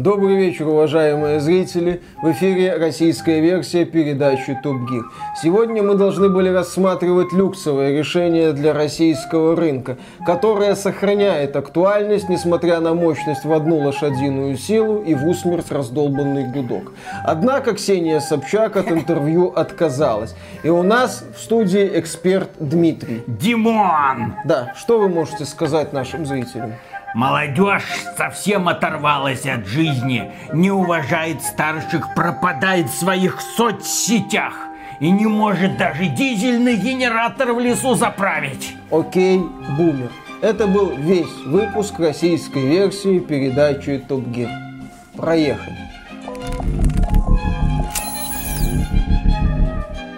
Добрый вечер, уважаемые зрители. В эфире российская версия передачи Топ Гир. Сегодня мы должны были рассматривать люксовое решение для российского рынка, которое сохраняет актуальность, несмотря на мощность в одну лошадиную силу и в усмерть раздолбанный гудок. Однако Ксения Собчак от интервью отказалась. И у нас в студии эксперт Дмитрий. Димон! Да, что вы можете сказать нашим зрителям? Молодежь совсем оторвалась от жизни, не уважает старших, пропадает в своих соцсетях и не может даже дизельный генератор в лесу заправить. Окей, бумер. Это был весь выпуск российской версии передачи Топ Гир. Проехали.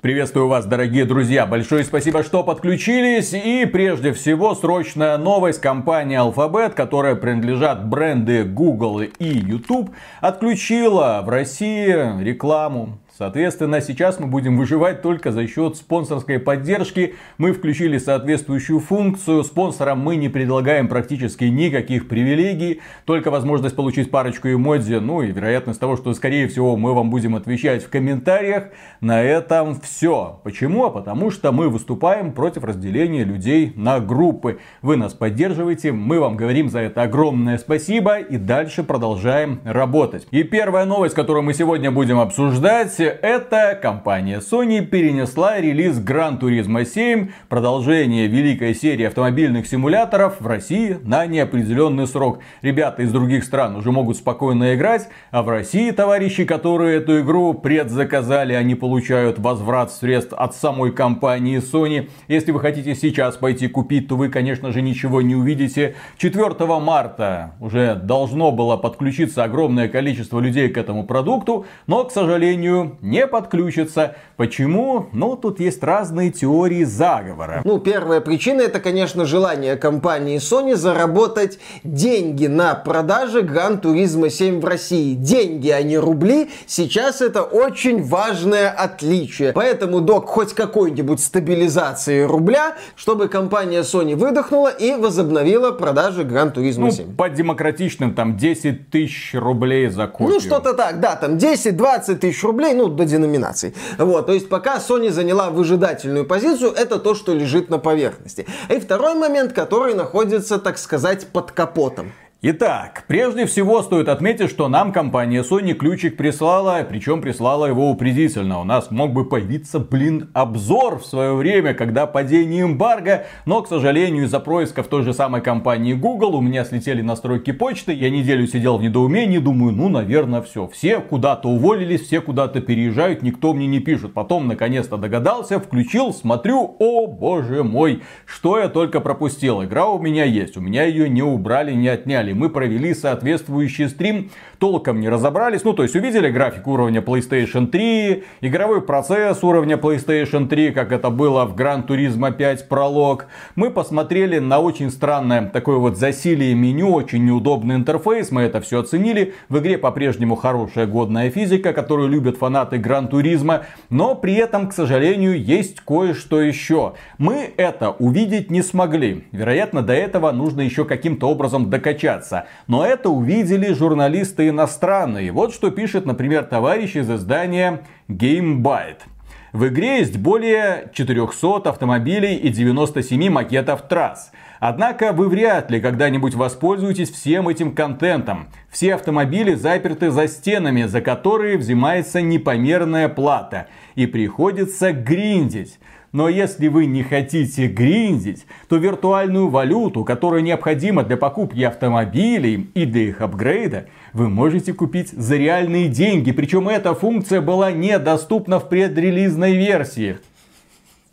Приветствую вас, дорогие друзья. Большое спасибо, что подключились. И прежде всего, срочная новость. Компания Alphabet, которая принадлежат бренды Google и YouTube, отключила в России рекламу Соответственно, сейчас мы будем выживать только за счет спонсорской поддержки. Мы включили соответствующую функцию. Спонсорам мы не предлагаем практически никаких привилегий. Только возможность получить парочку эмодзи. Ну и вероятность того, что скорее всего мы вам будем отвечать в комментариях. На этом все. Почему? А потому что мы выступаем против разделения людей на группы. Вы нас поддерживаете. Мы вам говорим за это огромное спасибо. И дальше продолжаем работать. И первая новость, которую мы сегодня будем обсуждать это компания Sony перенесла релиз Gran Turismo 7, продолжение великой серии автомобильных симуляторов в России на неопределенный срок. Ребята из других стран уже могут спокойно играть, а в России товарищи, которые эту игру предзаказали, они получают возврат средств от самой компании Sony. Если вы хотите сейчас пойти купить, то вы, конечно же, ничего не увидите. 4 марта уже должно было подключиться огромное количество людей к этому продукту, но, к сожалению, не подключится. Почему? Ну, тут есть разные теории заговора. Ну, первая причина это, конечно, желание компании Sony заработать деньги на продаже Gran Turismo 7 в России. Деньги, а не рубли. Сейчас это очень важное отличие. Поэтому до хоть какой-нибудь стабилизации рубля, чтобы компания Sony выдохнула и возобновила продажи Gran Turismo 7. Ну, по демократичным там 10 тысяч рублей за копию. Ну, что-то так, да, там 10-20 тысяч рублей, ну, до деноминаций. Вот, то есть пока Sony заняла выжидательную позицию, это то, что лежит на поверхности. И второй момент, который находится, так сказать, под капотом. Итак, прежде всего стоит отметить, что нам компания Sony ключик прислала, причем прислала его упредительно. У нас мог бы появиться, блин, обзор в свое время, когда падение эмбарго, но, к сожалению, из-за происков той же самой компании Google у меня слетели настройки почты, я неделю сидел в недоумении, думаю, ну, наверное, все. Все куда-то уволились, все куда-то переезжают, никто мне не пишет. Потом, наконец-то догадался, включил, смотрю, о, боже мой, что я только пропустил. Игра у меня есть, у меня ее не убрали, не отняли мы провели соответствующий стрим, толком не разобрались. Ну, то есть увидели график уровня PlayStation 3, игровой процесс уровня PlayStation 3, как это было в Gran Turismo 5 пролог. Мы посмотрели на очень странное такое вот засилие меню, очень неудобный интерфейс, мы это все оценили. В игре по-прежнему хорошая годная физика, которую любят фанаты Gran Turismo, но при этом, к сожалению, есть кое-что еще. Мы это увидеть не смогли. Вероятно, до этого нужно еще каким-то образом докачаться. Но это увидели журналисты иностранные. Вот что пишет, например, товарищ из издания GameByte. В игре есть более 400 автомобилей и 97 макетов трасс. Однако вы вряд ли когда-нибудь воспользуетесь всем этим контентом. Все автомобили заперты за стенами, за которые взимается непомерная плата. И приходится гриндить. Но если вы не хотите гриндить, то виртуальную валюту, которая необходима для покупки автомобилей и для их апгрейда, вы можете купить за реальные деньги. Причем эта функция была недоступна в предрелизной версии.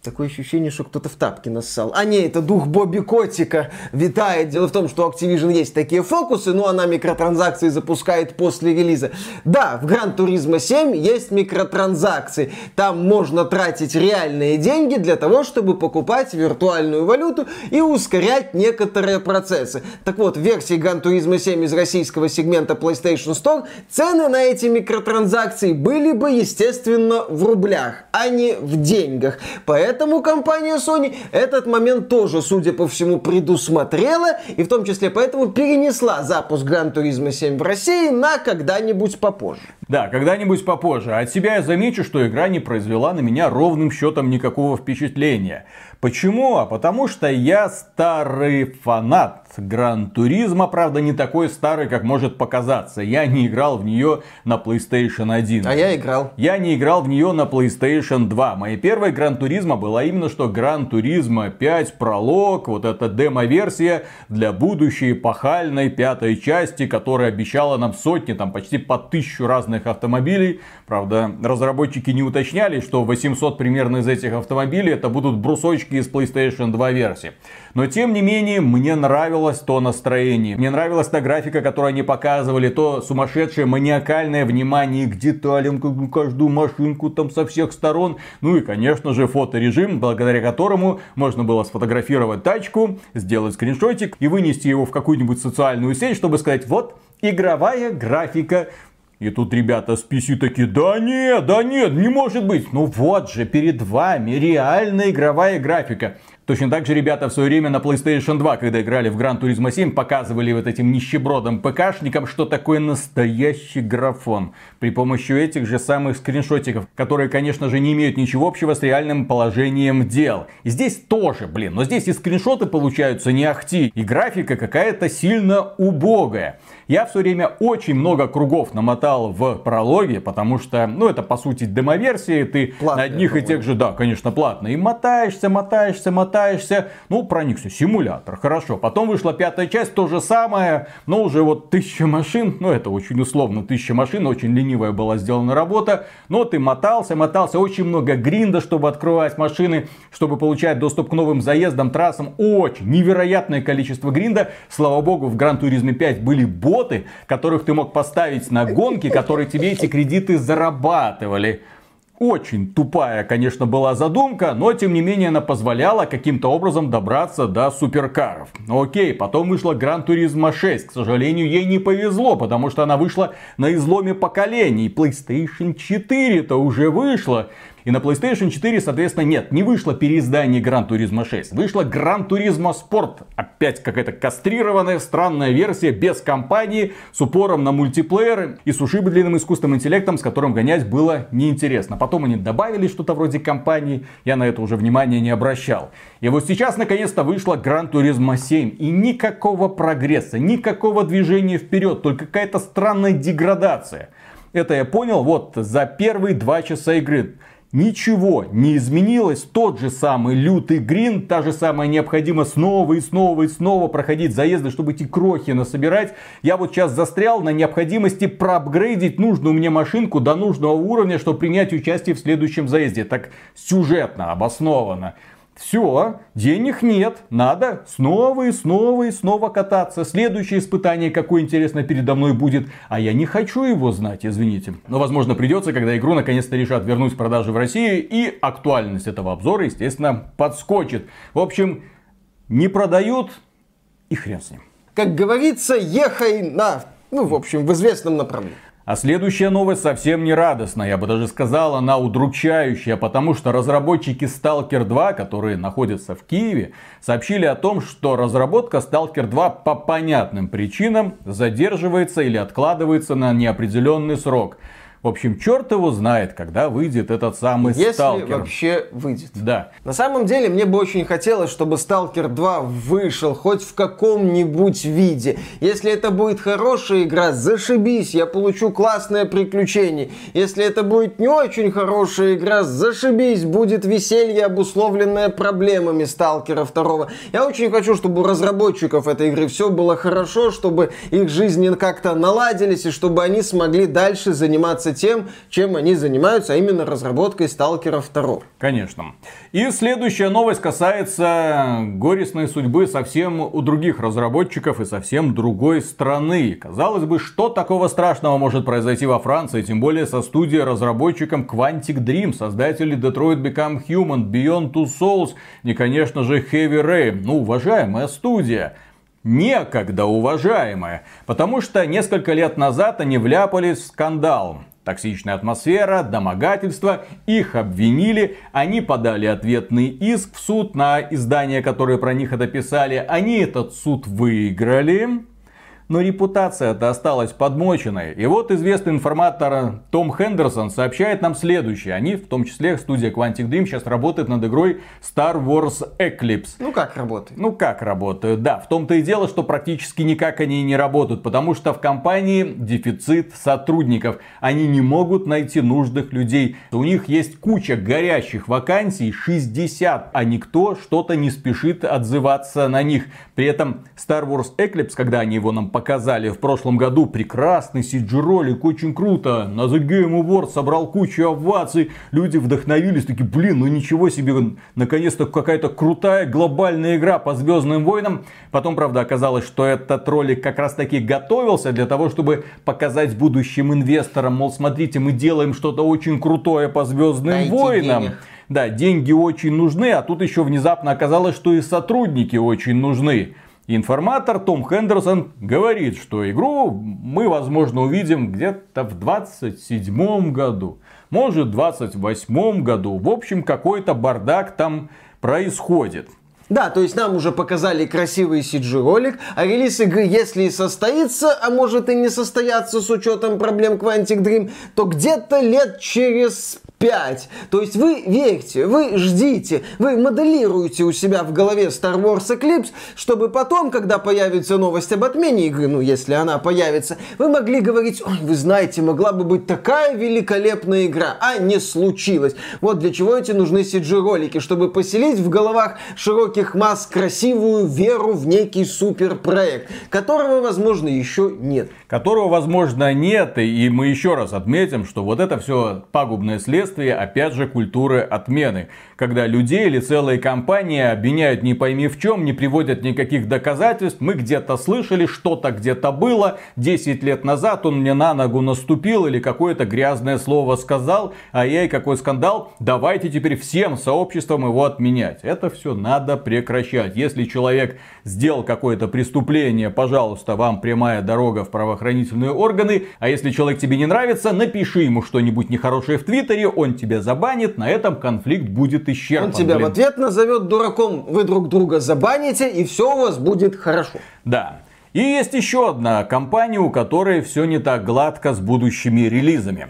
Такое ощущение, что кто-то в тапки нассал. А не, это дух Бобби Котика витает. Дело в том, что у Activision есть такие фокусы, но она микротранзакции запускает после релиза. Да, в Gran Turismo 7 есть микротранзакции. Там можно тратить реальные деньги для того, чтобы покупать виртуальную валюту и ускорять некоторые процессы. Так вот, в версии Gran Turismo 7 из российского сегмента PlayStation Store цены на эти микротранзакции были бы, естественно, в рублях, а не в деньгах. Поэтому Поэтому компания Sony этот момент тоже, судя по всему, предусмотрела, и в том числе поэтому перенесла запуск Gran Turismo 7 в России на когда-нибудь попозже. Да, когда-нибудь попозже. От себя я замечу, что игра не произвела на меня ровным счетом никакого впечатления. Почему? А потому что я старый фанат Gran Turismo, правда не такой старый, как может показаться. Я не играл в нее на PlayStation 1. А я играл. Я не играл в нее на PlayStation 2. Моя первая Gran Turismo была именно что Gran Turismo 5 Prologue, вот эта демо-версия для будущей эпохальной пятой части, которая обещала нам сотни, там почти по тысячу разных автомобилей. Правда, разработчики не уточняли, что 800 примерно из этих автомобилей это будут брусочки из PlayStation 2 версии. Но тем не менее, мне нравилось то настроение. Мне нравилась та графика, которую они показывали, то сумасшедшее маниакальное внимание к деталям, как каждую машинку там со всех сторон. Ну и, конечно же, фоторежим, благодаря которому можно было сфотографировать тачку, сделать скриншотик и вынести его в какую-нибудь социальную сеть, чтобы сказать, вот, игровая графика и тут ребята с PC такие, да нет, да нет, не может быть. Ну вот же, перед вами реальная игровая графика. Точно так же ребята в свое время на PlayStation 2, когда играли в Gran Turismo 7, показывали вот этим нищебродам ПКшникам, что такое настоящий графон. При помощи этих же самых скриншотиков, которые, конечно же, не имеют ничего общего с реальным положением дел. И здесь тоже, блин, но здесь и скриншоты получаются не ахти, и графика какая-то сильно убогая. Я все время очень много кругов намотал в прологе, потому что, ну, это по сути демоверсии, ты платные, на одних и тех же, да, конечно, платно, и мотаешься, мотаешься, мотаешься, ну, проникся, симулятор, хорошо. Потом вышла пятая часть, то же самое, но уже вот тысяча машин, ну, это очень условно, тысяча машин, очень ленивая была сделана работа, но ты мотался, мотался, очень много гринда, чтобы открывать машины, чтобы получать доступ к новым заездам, трассам, очень невероятное количество гринда. Слава богу, в Гран Туризме 5 были боты, боты, которых ты мог поставить на гонки, которые тебе эти кредиты зарабатывали. Очень тупая, конечно, была задумка, но тем не менее она позволяла каким-то образом добраться до суперкаров. Окей, потом вышла Гран Туризма 6. К сожалению, ей не повезло, потому что она вышла на изломе поколений. PlayStation 4-то уже вышла. И на PlayStation 4, соответственно, нет, не вышло переиздание Gran Turismo 6. Вышло Gran Turismo Sport. Опять какая-то кастрированная, странная версия, без компании, с упором на мультиплееры и с ушибленным искусственным интеллектом, с которым гонять было неинтересно. Потом они добавили что-то вроде компании, я на это уже внимания не обращал. И вот сейчас наконец-то вышла Gran Turismo 7. И никакого прогресса, никакого движения вперед, только какая-то странная деградация. Это я понял вот за первые два часа игры. Ничего не изменилось, тот же самый лютый грин, та же самая необходимость снова и снова и снова проходить заезды, чтобы эти крохи насобирать. Я вот сейчас застрял на необходимости проапгрейдить нужную мне машинку до нужного уровня, чтобы принять участие в следующем заезде. Так сюжетно, обоснованно. Все, денег нет, надо снова и снова и снова кататься. Следующее испытание, какое интересно передо мной будет, а я не хочу его знать, извините. Но возможно придется, когда игру наконец-то решат вернуть в продажи в России и актуальность этого обзора, естественно, подскочит. В общем, не продают и хрен с ним. Как говорится, ехай на, ну, в общем, в известном направлении. А следующая новость совсем не радостная, я бы даже сказал, она удручающая, потому что разработчики Stalker 2, которые находятся в Киеве, сообщили о том, что разработка Stalker 2 по понятным причинам задерживается или откладывается на неопределенный срок. В общем, черт его знает, когда выйдет этот самый Если Сталкер. вообще выйдет. Да. На самом деле, мне бы очень хотелось, чтобы Сталкер 2 вышел хоть в каком-нибудь виде. Если это будет хорошая игра, зашибись, я получу классное приключение. Если это будет не очень хорошая игра, зашибись, будет веселье, обусловленное проблемами Сталкера 2. Я очень хочу, чтобы у разработчиков этой игры все было хорошо, чтобы их жизни как-то наладились, и чтобы они смогли дальше заниматься заниматься тем, чем они занимаются, а именно разработкой Сталкера 2. Конечно. И следующая новость касается горестной судьбы совсем у других разработчиков и совсем другой страны. Казалось бы, что такого страшного может произойти во Франции, тем более со студией разработчиком Quantic Dream, создатели Detroit Become Human, Beyond Two Souls и, конечно же, Heavy Rain. Ну, уважаемая студия. Некогда, уважаемая. Потому что несколько лет назад они вляпались в скандал. Токсичная атмосфера, домогательство, их обвинили, они подали ответный иск в суд на издания, которые про них это писали. Они этот суд выиграли но репутация-то осталась подмоченной. И вот известный информатор Том Хендерсон сообщает нам следующее. Они, в том числе студия Quantic Dream, сейчас работает над игрой Star Wars Eclipse. Ну как работает? Ну как работают, да. В том-то и дело, что практически никак они не работают, потому что в компании дефицит сотрудников. Они не могут найти нужных людей. У них есть куча горящих вакансий, 60, а никто что-то не спешит отзываться на них. При этом Star Wars Eclipse, когда они его нам показали в прошлом году прекрасный CG-ролик, очень круто. На The Game Awards собрал кучу оваций. Люди вдохновились, такие, блин, ну ничего себе, наконец-то какая-то крутая глобальная игра по Звездным войнам. Потом, правда, оказалось, что этот ролик как раз таки готовился для того, чтобы показать будущим инвесторам, мол, смотрите, мы делаем что-то очень крутое по Звездным Дайте войнам. Денег. Да, деньги очень нужны, а тут еще внезапно оказалось, что и сотрудники очень нужны. Информатор Том Хендерсон говорит, что игру мы, возможно, увидим где-то в 27 году. Может, в 28 году. В общем, какой-то бардак там происходит. Да, то есть нам уже показали красивый CG-ролик, а релиз игры, если и состоится, а может и не состояться с учетом проблем Quantic Dream, то где-то лет через 5. То есть вы верьте, вы ждите, вы моделируете у себя в голове Star Wars Eclipse, чтобы потом, когда появится новость об отмене игры, ну если она появится, вы могли говорить, ой, вы знаете, могла бы быть такая великолепная игра, а не случилось. Вот для чего эти нужны CG-ролики, чтобы поселить в головах широких масс красивую веру в некий суперпроект, которого, возможно, еще нет. Которого, возможно, нет, и мы еще раз отметим, что вот это все пагубное следствие следствие, опять же, культуры отмены. Когда людей или целые компании обвиняют не пойми в чем, не приводят никаких доказательств. Мы где-то слышали, что-то где-то было. 10 лет назад он мне на ногу наступил или какое-то грязное слово сказал. А ей какой скандал. Давайте теперь всем сообществом его отменять. Это все надо прекращать. Если человек сделал какое-то преступление, пожалуйста, вам прямая дорога в правоохранительные органы. А если человек тебе не нравится, напиши ему что-нибудь нехорошее в Твиттере, он тебя забанит, на этом конфликт будет исчерпан. Он тебя блин. в ответ назовет дураком, вы друг друга забаните, и все у вас будет хорошо. Да. И есть еще одна компания, у которой все не так гладко с будущими релизами.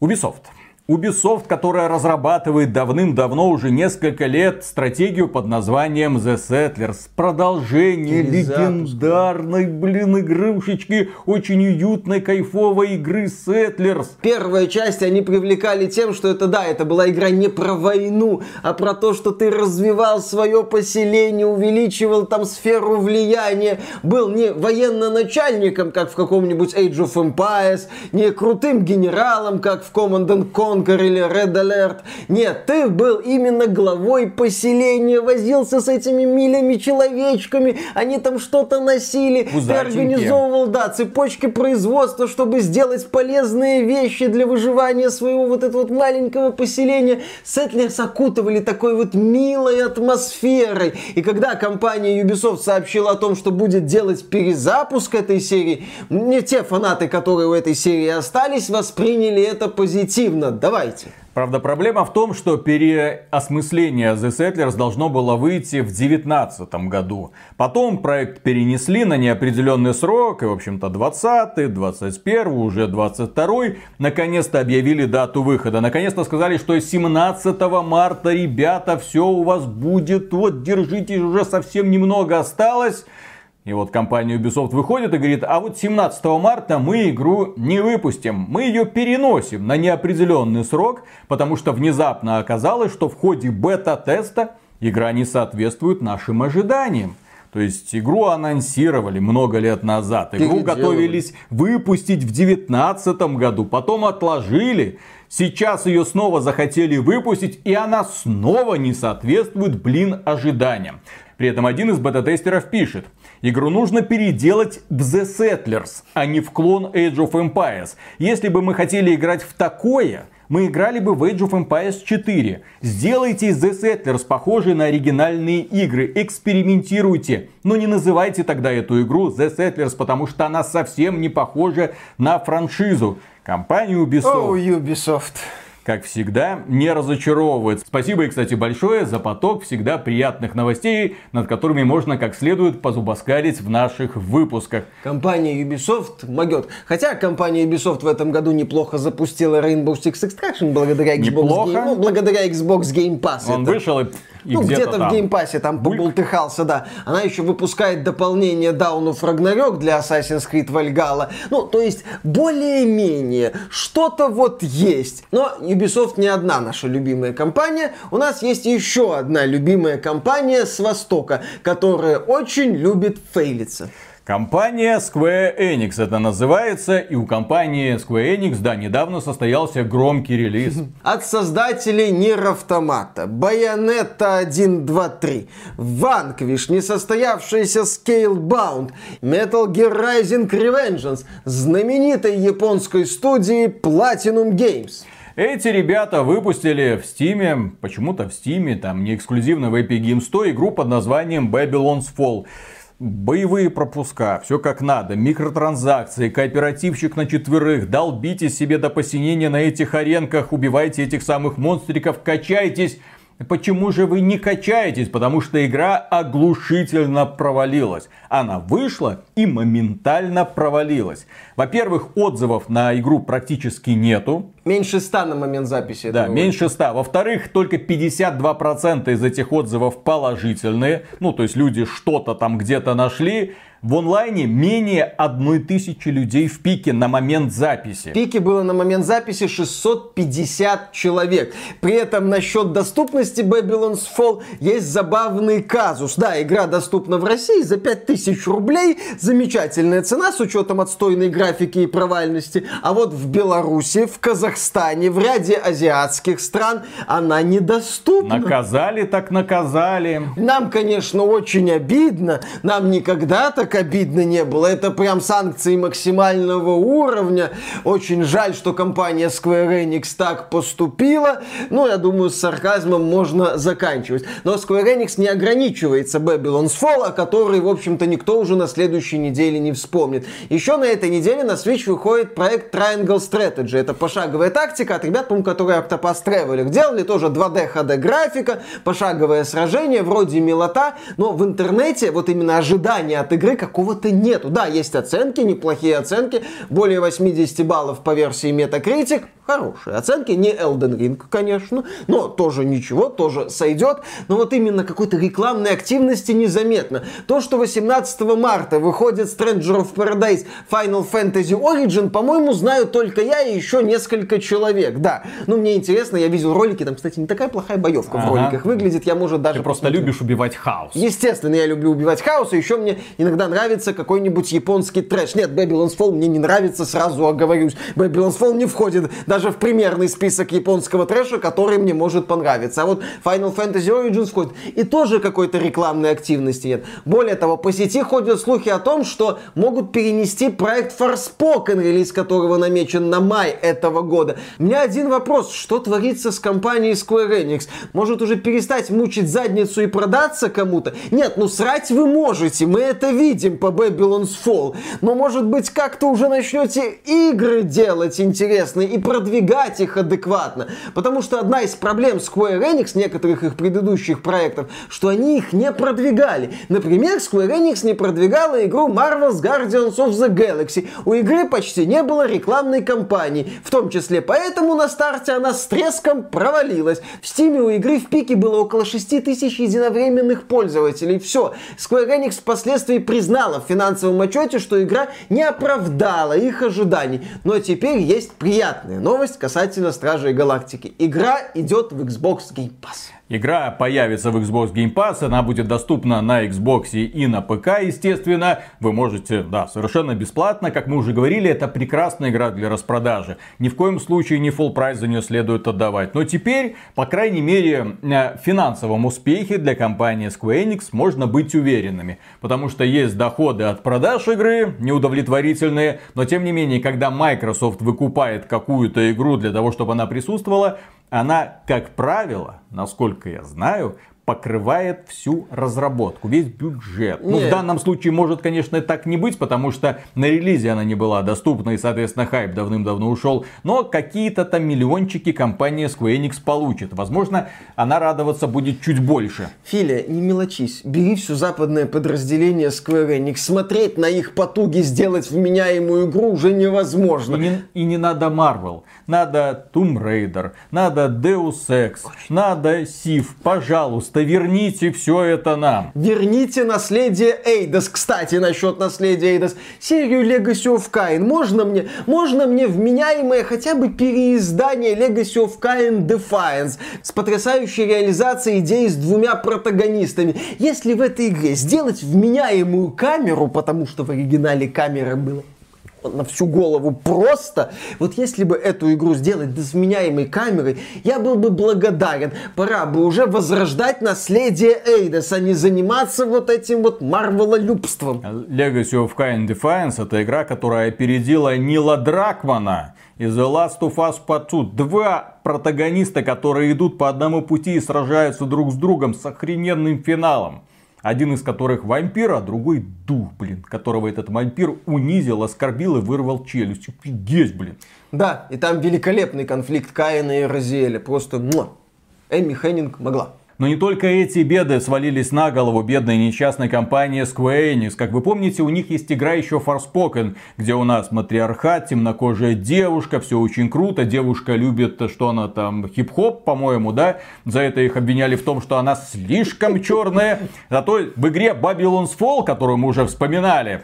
Ubisoft. Ubisoft, которая разрабатывает давным-давно уже несколько лет стратегию под названием The Settlers. Продолжение легендарной, блин, игрушечки, очень уютной, кайфовой игры Settlers. Первая часть они привлекали тем, что это, да, это была игра не про войну, а про то, что ты развивал свое поселение, увеличивал там сферу влияния, был не военно-начальником, как в каком-нибудь Age of Empires, не крутым генералом, как в Command Conquer, Conquer или Red Alert. Нет, ты был именно главой поселения, возился с этими милыми человечками, они там что-то носили, Пузатенькие. ты организовывал, да, цепочки производства, чтобы сделать полезные вещи для выживания своего вот этого вот маленького поселения. Settlers окутывали такой вот милой атмосферой. И когда компания Ubisoft сообщила о том, что будет делать перезапуск этой серии, не те фанаты, которые у этой серии остались, восприняли это позитивно Давайте. Правда, проблема в том, что переосмысление The Settlers должно было выйти в 2019 году. Потом проект перенесли на неопределенный срок, и, в общем-то, 20 21 уже 22 Наконец-то объявили дату выхода. Наконец-то сказали, что 17 марта, ребята, все у вас будет. Вот, держитесь, уже совсем немного осталось. И вот компания Ubisoft выходит и говорит, а вот 17 марта мы игру не выпустим, мы ее переносим на неопределенный срок, потому что внезапно оказалось, что в ходе бета-теста игра не соответствует нашим ожиданиям. То есть игру анонсировали много лет назад. Игру готовились выпустить в 2019 году, потом отложили. Сейчас ее снова захотели выпустить, и она снова не соответствует, блин, ожиданиям. При этом один из бета-тестеров пишет, Игру нужно переделать в The Settlers, а не в клон Age of Empires. Если бы мы хотели играть в такое, мы играли бы в Age of Empires 4. Сделайте The Settlers похожей на оригинальные игры, экспериментируйте. Но не называйте тогда эту игру The Settlers, потому что она совсем не похожа на франшизу. Компания Ubisoft. О, Ubisoft как всегда, не разочаровывает. Спасибо и, кстати, большое за поток всегда приятных новостей, над которыми можно как следует позубоскалить в наших выпусках. Компания Ubisoft могет. Хотя компания Ubisoft в этом году неплохо запустила Rainbow Six Extraction благодаря Xbox, Неплохо? Game, ну, благодаря Xbox Game Pass. Он Это- вышел и, и ну, где-то, там. в геймпассе там Бульк. да. Она еще выпускает дополнение of Ragnarok для Assassin's Creed Valhalla. Ну, то есть, более-менее, что-то вот есть. Но Ubisoft не одна наша любимая компания. У нас есть еще одна любимая компания с Востока, которая очень любит фейлиться. Компания Square Enix это называется, и у компании Square Enix, да, недавно состоялся громкий релиз. От создателей Нир Автомата, Bayonetta 1, 2, 3, Vanquish, несостоявшийся Scalebound, Metal Gear Rising Revengeance, знаменитой японской студии Platinum Games. Эти ребята выпустили в Стиме, почему-то в Стиме, там не эксклюзивно в Epic Games 100, игру под названием Babylon's Fall. Боевые пропуска, все как надо, микротранзакции, кооперативчик на четверых, долбите себе до посинения на этих аренках, убивайте этих самых монстриков, качайтесь. Почему же вы не качаетесь? Потому что игра оглушительно провалилась. Она вышла и моментально провалилась. Во-первых, отзывов на игру практически нету. Меньше ста на момент записи. Да, меньше 100. Во-вторых, только 52% из этих отзывов положительные. Ну, то есть люди что-то там где-то нашли. В онлайне менее 1000 людей в пике на момент записи. В пике было на момент записи 650 человек. При этом насчет доступности Babylon's Fall есть забавный казус. Да, игра доступна в России за 5000 рублей. Замечательная цена с учетом отстойной графики и провальности. А вот в Беларуси, в Казахстане, в ряде азиатских стран она недоступна. Наказали так наказали. Нам, конечно, очень обидно. Нам никогда так обидно не было. Это прям санкции максимального уровня. Очень жаль, что компания Square Enix так поступила. Ну, я думаю, с сарказмом можно заканчивать. Но Square Enix не ограничивается Babylon's Fall, о которой, в общем-то, никто уже на следующей неделе не вспомнит. Еще на этой неделе на Switch выходит проект Triangle Strategy. Это пошаговая тактика от ребят, по-моему, которые Octopath Traveler делали. Тоже 2D HD графика, пошаговое сражение, вроде милота. Но в интернете вот именно ожидания от игры какого-то нету. Да, есть оценки, неплохие оценки. Более 80 баллов по версии Metacritic. Хорошие оценки. Не Elden Ring, конечно. Но тоже ничего, тоже сойдет. Но вот именно какой-то рекламной активности незаметно. То, что 18 марта выходит Stranger of Paradise Final Fantasy Origin, по-моему, знаю только я и еще несколько человек. Да. Ну, мне интересно, я видел ролики, там, кстати, не такая плохая боевка в Ага. роликах выглядит. Я, может, даже Ты просто посмотрю. любишь убивать хаос. Естественно, я люблю убивать хаос, и еще мне иногда нравится какой-нибудь японский трэш. Нет, Babylon's Fall мне не нравится, сразу оговорюсь. Babylon's Fall не входит даже в примерный список японского трэша, который мне может понравиться. А вот Final Fantasy Origins входит. И тоже какой-то рекламной активности нет. Более того, по сети ходят слухи о том, что могут перенести проект Forspoken, релиз которого намечен на май этого года. У меня один вопрос. Что творится с компанией Square Enix? Может уже перестать мучить задницу и продаться кому-то? Нет, ну срать вы можете, мы это видим по Babylon's Fall. Но может быть как-то уже начнете игры делать интересные и продвигать их адекватно. Потому что одна из проблем Square Enix, некоторых их предыдущих проектов, что они их не продвигали. Например, Square Enix не продвигала игру Marvel's Guardians of the Galaxy. У игры почти не было рекламной кампании. В том числе поэтому на старте она с треском провалилась. В Steam у игры в пике было около 6 тысяч единовременных пользователей. Все. Square Enix впоследствии признала в финансовом отчете, что игра не оправдала их ожиданий. Но теперь есть приятная новость касательно Стражей Галактики. Игра идет в Xbox Game Pass. Игра появится в Xbox Game Pass, она будет доступна на Xbox и на ПК, естественно. Вы можете, да, совершенно бесплатно, как мы уже говорили, это прекрасная игра для распродажи. Ни в коем случае не full прайс за нее следует отдавать. Но теперь, по крайней мере, в финансовом успехе для компании Square Enix можно быть уверенными. Потому что есть доходы от продаж игры, неудовлетворительные, но тем не менее, когда Microsoft выкупает какую-то игру для того, чтобы она присутствовала, она, как правило, насколько я знаю, покрывает всю разработку, весь бюджет. Нет. Ну, в данном случае может, конечно, так не быть, потому что на релизе она не была доступна, и, соответственно, хайп давным-давно ушел. Но какие-то там миллиончики компания Square Enix получит. Возможно, она радоваться будет чуть больше. Филя, не мелочись. Бери все западное подразделение Square Enix. Смотреть на их потуги сделать вменяемую игру уже невозможно. И не, и не надо Marvel. Надо Tomb Raider, надо Deus Ex, надо Sif. Пожалуйста, Пожалуйста, верните все это нам. Верните наследие Эйдос. Кстати, насчет наследия Эйдос. Серию Legacy of Kain. Можно мне, можно мне вменяемое хотя бы переиздание Legacy of Kain Defiance с потрясающей реализацией идеи с двумя протагонистами. Если в этой игре сделать вменяемую камеру, потому что в оригинале камера была на всю голову просто. Вот если бы эту игру сделать с вменяемой камерой, я был бы благодарен. Пора бы уже возрождать наследие Эйдос, а не заниматься вот этим вот марвелолюбством. Legacy of Kain Defiance это игра, которая опередила Нила Дракмана из The Last of Us Part 2. Два протагониста, которые идут по одному пути и сражаются друг с другом с охрененным финалом. Один из которых вампир, а другой дух, блин, которого этот вампир унизил, оскорбил и вырвал челюсть. Офигеть, блин. Да, и там великолепный конфликт Каина и Розиэля. Просто муа. Эми Хеннинг могла. Но не только эти беды свалились на голову бедной несчастной компании Square Enix. Как вы помните, у них есть игра еще Forspoken, где у нас матриархат, темнокожая девушка, все очень круто. Девушка любит, что она там, хип-хоп, по-моему, да? За это их обвиняли в том, что она слишком черная. Зато в игре Babylon's Fall, которую мы уже вспоминали,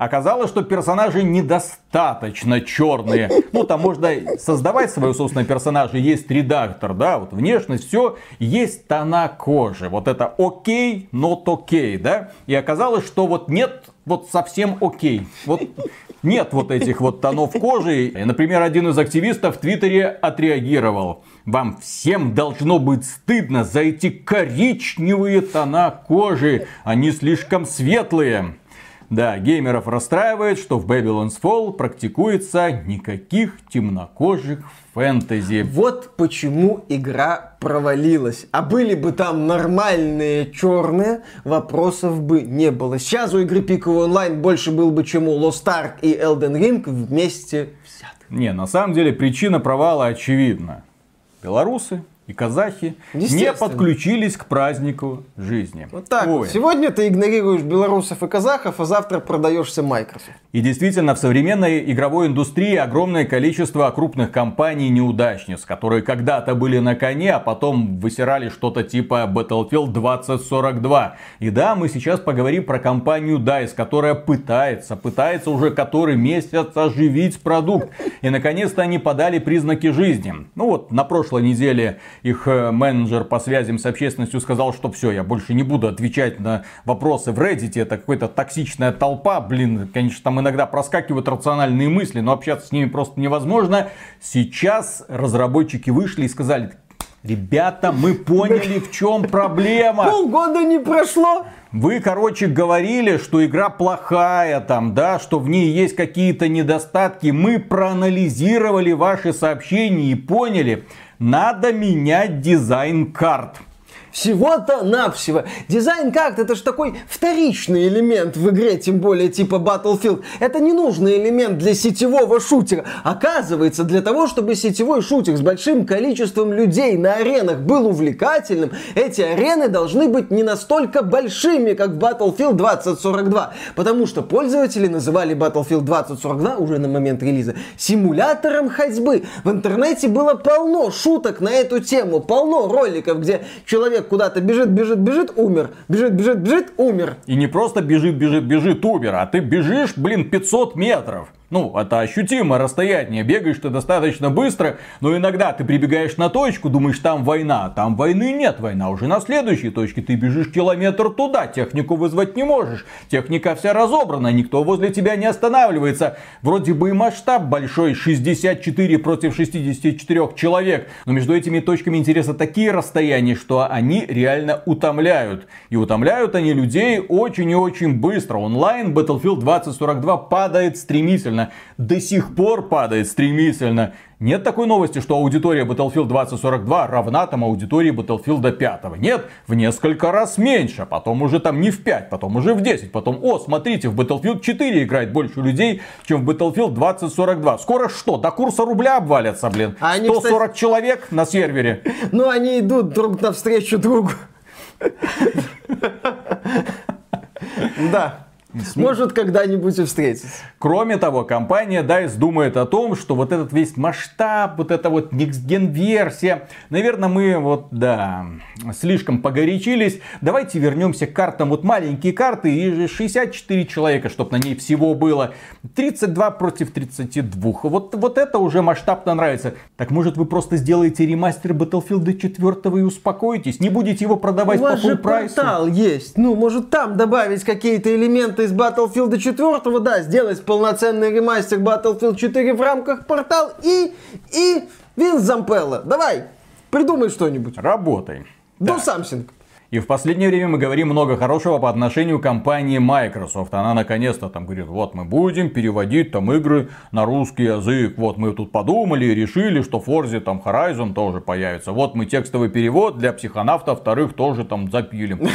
Оказалось, что персонажи недостаточно черные. Ну, там можно создавать свою собственного персонажа, есть редактор, да, вот внешность, все, есть тона кожи. Вот это окей, not окей, да. И оказалось, что вот нет вот совсем окей. Вот нет вот этих вот тонов кожи. И, например, один из активистов в Твиттере отреагировал. Вам всем должно быть стыдно за эти коричневые тона кожи. Они слишком светлые. Да, геймеров расстраивает, что в Babylon's Fall практикуется никаких темнокожих фэнтези. Вот почему игра провалилась. А были бы там нормальные черные, вопросов бы не было. Сейчас у игры пиковый онлайн больше был бы, чем у Lost Ark и Elden Ring вместе взятых. Не, на самом деле причина провала очевидна. Белорусы и казахи не подключились к празднику жизни. Вот так Ой. Сегодня ты игнорируешь белорусов и казахов, а завтра продаешься Microsoft. И действительно, в современной игровой индустрии огромное количество крупных компаний-неудачниц, которые когда-то были на коне, а потом высирали что-то типа Battlefield 2042. И да, мы сейчас поговорим про компанию DICE, которая пытается, пытается уже который месяц оживить продукт. И наконец-то они подали признаки жизни. Ну вот, на прошлой неделе их э, менеджер по связям с общественностью сказал, что все, я больше не буду отвечать на вопросы в Reddit, это какая-то токсичная толпа, блин, конечно, там иногда проскакивают рациональные мысли, но общаться с ними просто невозможно. Сейчас разработчики вышли и сказали, Ребята, мы поняли, в чем проблема. Полгода не прошло. Вы, короче, говорили, что игра плохая там, да, что в ней есть какие-то недостатки. Мы проанализировали ваши сообщения и поняли, надо менять дизайн карт. Всего-то навсего. Дизайн карт это же такой вторичный элемент в игре, тем более типа Battlefield. Это ненужный элемент для сетевого шутера. Оказывается, для того, чтобы сетевой шутер с большим количеством людей на аренах был увлекательным, эти арены должны быть не настолько большими, как в Battlefield 2042. Потому что пользователи называли Battlefield 2042 уже на момент релиза симулятором ходьбы. В интернете было полно шуток на эту тему, полно роликов, где человек человек куда-то бежит, бежит, бежит, умер. Бежит, бежит, бежит, умер. И не просто бежит, бежит, бежит, умер, а ты бежишь, блин, 500 метров. Ну, это ощутимо расстояние. Бегаешь ты достаточно быстро, но иногда ты прибегаешь на точку, думаешь, там война. Там войны нет, война уже на следующей точке. Ты бежишь километр туда, технику вызвать не можешь. Техника вся разобрана, никто возле тебя не останавливается. Вроде бы и масштаб большой, 64 против 64 человек. Но между этими точками интереса такие расстояния, что они реально утомляют. И утомляют они людей очень и очень быстро. Онлайн Battlefield 2042 падает стремительно стремительно, до сих пор падает стремительно. Нет такой новости, что аудитория Battlefield 2042 равна там аудитории Battlefield 5. Нет, в несколько раз меньше. Потом уже там не в 5, потом уже в 10. Потом, о, смотрите, в Battlefield 4 играет больше людей, чем в Battlefield 2042. Скоро что, до курса рубля обвалятся, блин? А 140 кстати... человек на сервере. Ну, они идут друг навстречу другу. Да. Может, когда-нибудь и встретиться. Кроме того, компания DICE думает о том, что вот этот весь масштаб, вот эта вот Next Gen версия, наверное, мы вот, да, слишком погорячились. Давайте вернемся к картам. Вот маленькие карты и 64 человека, чтобы на ней всего было. 32 против 32. Вот, вот это уже масштабно нравится. Так может вы просто сделаете ремастер Battlefield 4 и успокоитесь? Не будете его продавать по full прайсу? портал есть. Ну, может там добавить какие-то элементы из Battlefield 4, да, сделать полноценный ремастер Battlefield 4 в рамках портал и, и Винс Зампелла. Давай, придумай что-нибудь. Работай. Do something. И в последнее время мы говорим много хорошего по отношению к компании Microsoft. Она наконец-то там говорит, вот мы будем переводить там игры на русский язык. Вот мы тут подумали и решили, что Forza там Horizon тоже появится. Вот мы текстовый перевод для психонавтов вторых тоже там запилим.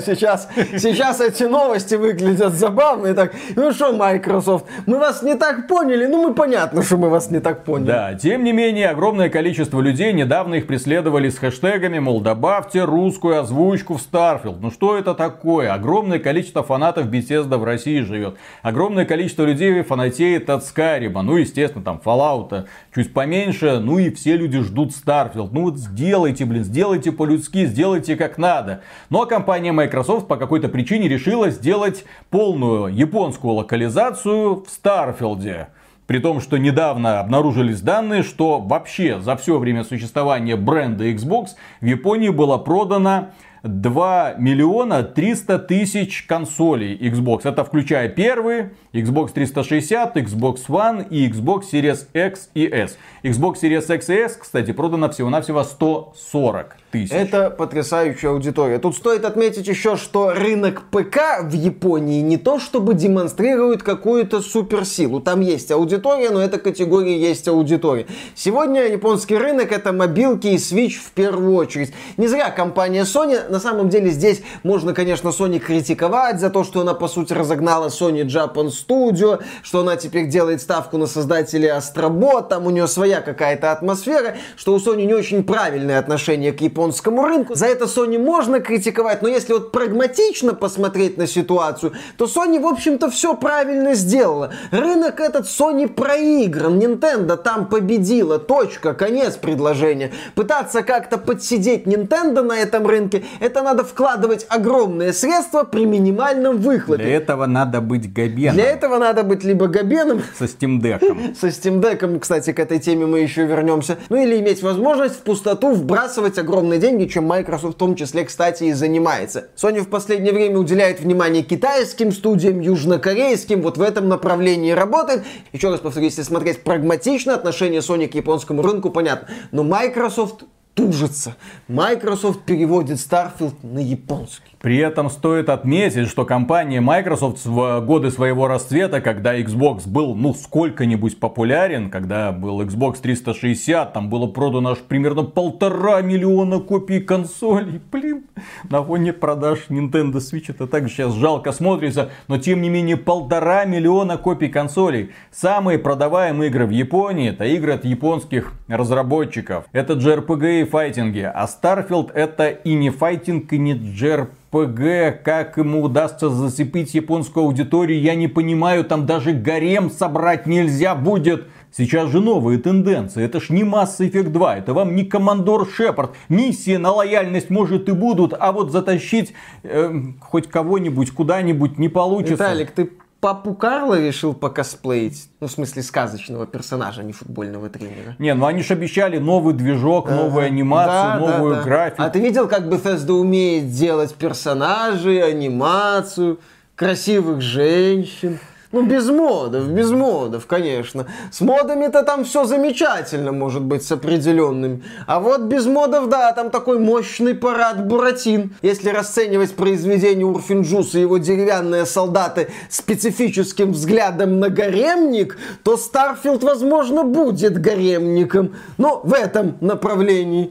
Сейчас, сейчас эти новости выглядят забавно. И так, ну что, Microsoft, мы вас не так поняли. Ну мы понятно, что мы вас не так поняли. Да, тем не менее, огромное количество людей недавно их преследовали с хэштегами, мол, добавьте русскую озвучку в Starfield. Ну что это такое? Огромное количество фанатов Bethesda в России живет. Огромное количество людей фанатеет от Skyrim. Ну, естественно, там Fallout чуть поменьше. Ну и все люди ждут Starfield. Ну вот сделайте, блин, сделайте по-людски, сделайте как надо. Но компания Microsoft по какой-то причине решила сделать полную японскую локализацию в Старфилде. При том, что недавно обнаружились данные, что вообще за все время существования бренда Xbox в Японии было продано 2 миллиона 300 тысяч консолей Xbox. Это включая первые, Xbox 360, Xbox One и Xbox Series X и S. Xbox Series X и S, кстати, продано всего-навсего 140 тысяч. Это потрясающая аудитория. Тут стоит отметить еще, что рынок ПК в Японии не то чтобы демонстрирует какую-то суперсилу. Там есть аудитория, но эта категория есть аудитория. Сегодня японский рынок это мобилки и Switch в первую очередь. Не зря компания Sony, на самом деле здесь можно, конечно, Sony критиковать за то, что она по сути разогнала Sony Japan Studio, что она теперь делает ставку на создателей Astrobot, там у нее своя какая-то атмосфера, что у Sony не очень правильное отношение к японскому японскому рынку. За это Sony можно критиковать, но если вот прагматично посмотреть на ситуацию, то Sony, в общем-то, все правильно сделала. Рынок этот Sony проигран, Nintendo там победила, точка, конец предложения. Пытаться как-то подсидеть Nintendo на этом рынке, это надо вкладывать огромные средства при минимальном выхлопе. Для этого надо быть Габеном. Для этого надо быть либо Габеном... Со Steam Deck. Со Steam Deck, кстати, к этой теме мы еще вернемся. Ну или иметь возможность в пустоту вбрасывать огромные огромные деньги, чем Microsoft в том числе, кстати, и занимается. Sony в последнее время уделяет внимание китайским студиям, южнокорейским, вот в этом направлении работает. Еще раз повторюсь, если смотреть прагматично, отношение Sony к японскому рынку понятно. Но Microsoft тужится. Microsoft переводит Starfield на японский. При этом стоит отметить, что компания Microsoft в годы своего расцвета, когда Xbox был ну сколько-нибудь популярен, когда был Xbox 360, там было продано аж примерно полтора миллиона копий консолей. Блин, на фоне продаж Nintendo Switch это так сейчас жалко смотрится, но тем не менее полтора миллиона копий консолей. Самые продаваемые игры в Японии это игры от японских разработчиков. Это JRPG и файтинги, а Starfield это и не файтинг, и не JRPG ПГ, как ему удастся зацепить японскую аудиторию, я не понимаю, там даже гарем собрать нельзя будет. Сейчас же новые тенденции. Это ж не Mass Effect 2, это вам не Командор Шепард. Миссии на лояльность может и будут, а вот затащить э, хоть кого-нибудь куда-нибудь не получится. Виталик, ты папу Карла решил покосплеить? Ну, в смысле, сказочного персонажа, а не футбольного тренера. Не, ну они же обещали новый движок, новую анимацию, Да, да, новую да. графику. А ты видел, как Bethesda умеет делать персонажей, анимацию, красивых женщин? Ну, без модов, без модов, конечно. С модами-то там все замечательно, может быть, с определенными. А вот без модов, да, там такой мощный парад Буратин. Если расценивать произведение Урфин Джюса и его деревянные солдаты специфическим взглядом на гаремник, то Starfield, возможно, будет гаремником. Но в этом направлении.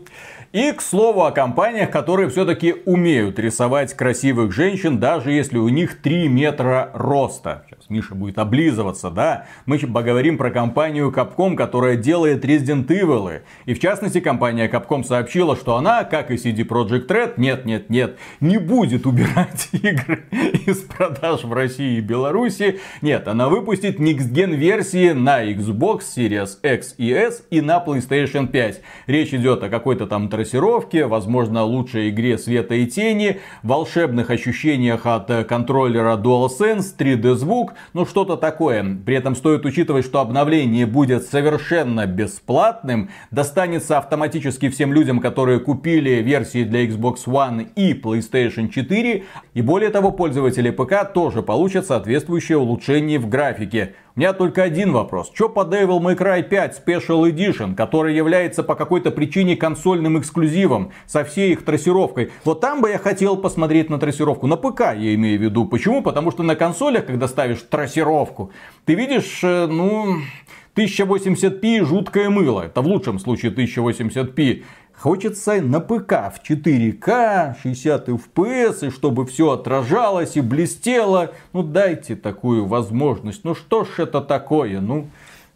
И, к слову, о компаниях, которые все-таки умеют рисовать красивых женщин, даже если у них 3 метра роста. Сейчас Миша будет облизываться, да? Мы поговорим про компанию Capcom, которая делает Resident Evil. И, в частности, компания Capcom сообщила, что она, как и CD Projekt Red, нет, нет, нет, не будет убирать игры из продаж в России и Беларуси. Нет, она выпустит Next версии на Xbox Series X и S и на PlayStation 5. Речь идет о какой-то там трассировке, возможно, лучшей игре света и тени, волшебных ощущениях от э, контроллера DualSense, 3D звук, ну что-то такое. При этом стоит учитывать, что обновление будет совершенно бесплатным, достанется автоматически всем людям, которые купили версии для Xbox One и PlayStation 4, и более того, пользователи ПК тоже получат соответствующее улучшение в графике. У меня только один вопрос. Что по Devil May Cry 5 Special Edition, который является по какой-то причине консольным эксклюзивом со всей их трассировкой? Вот там бы я хотел посмотреть на трассировку. На ПК я имею в виду. Почему? Потому что на консолях, когда ставишь трассировку, ты видишь, э, ну, 1080p жуткое мыло. Это в лучшем случае 1080p. Хочется на ПК в 4К, 60 FPS, и чтобы все отражалось и блестело. Ну дайте такую возможность. Ну что ж это такое? Ну,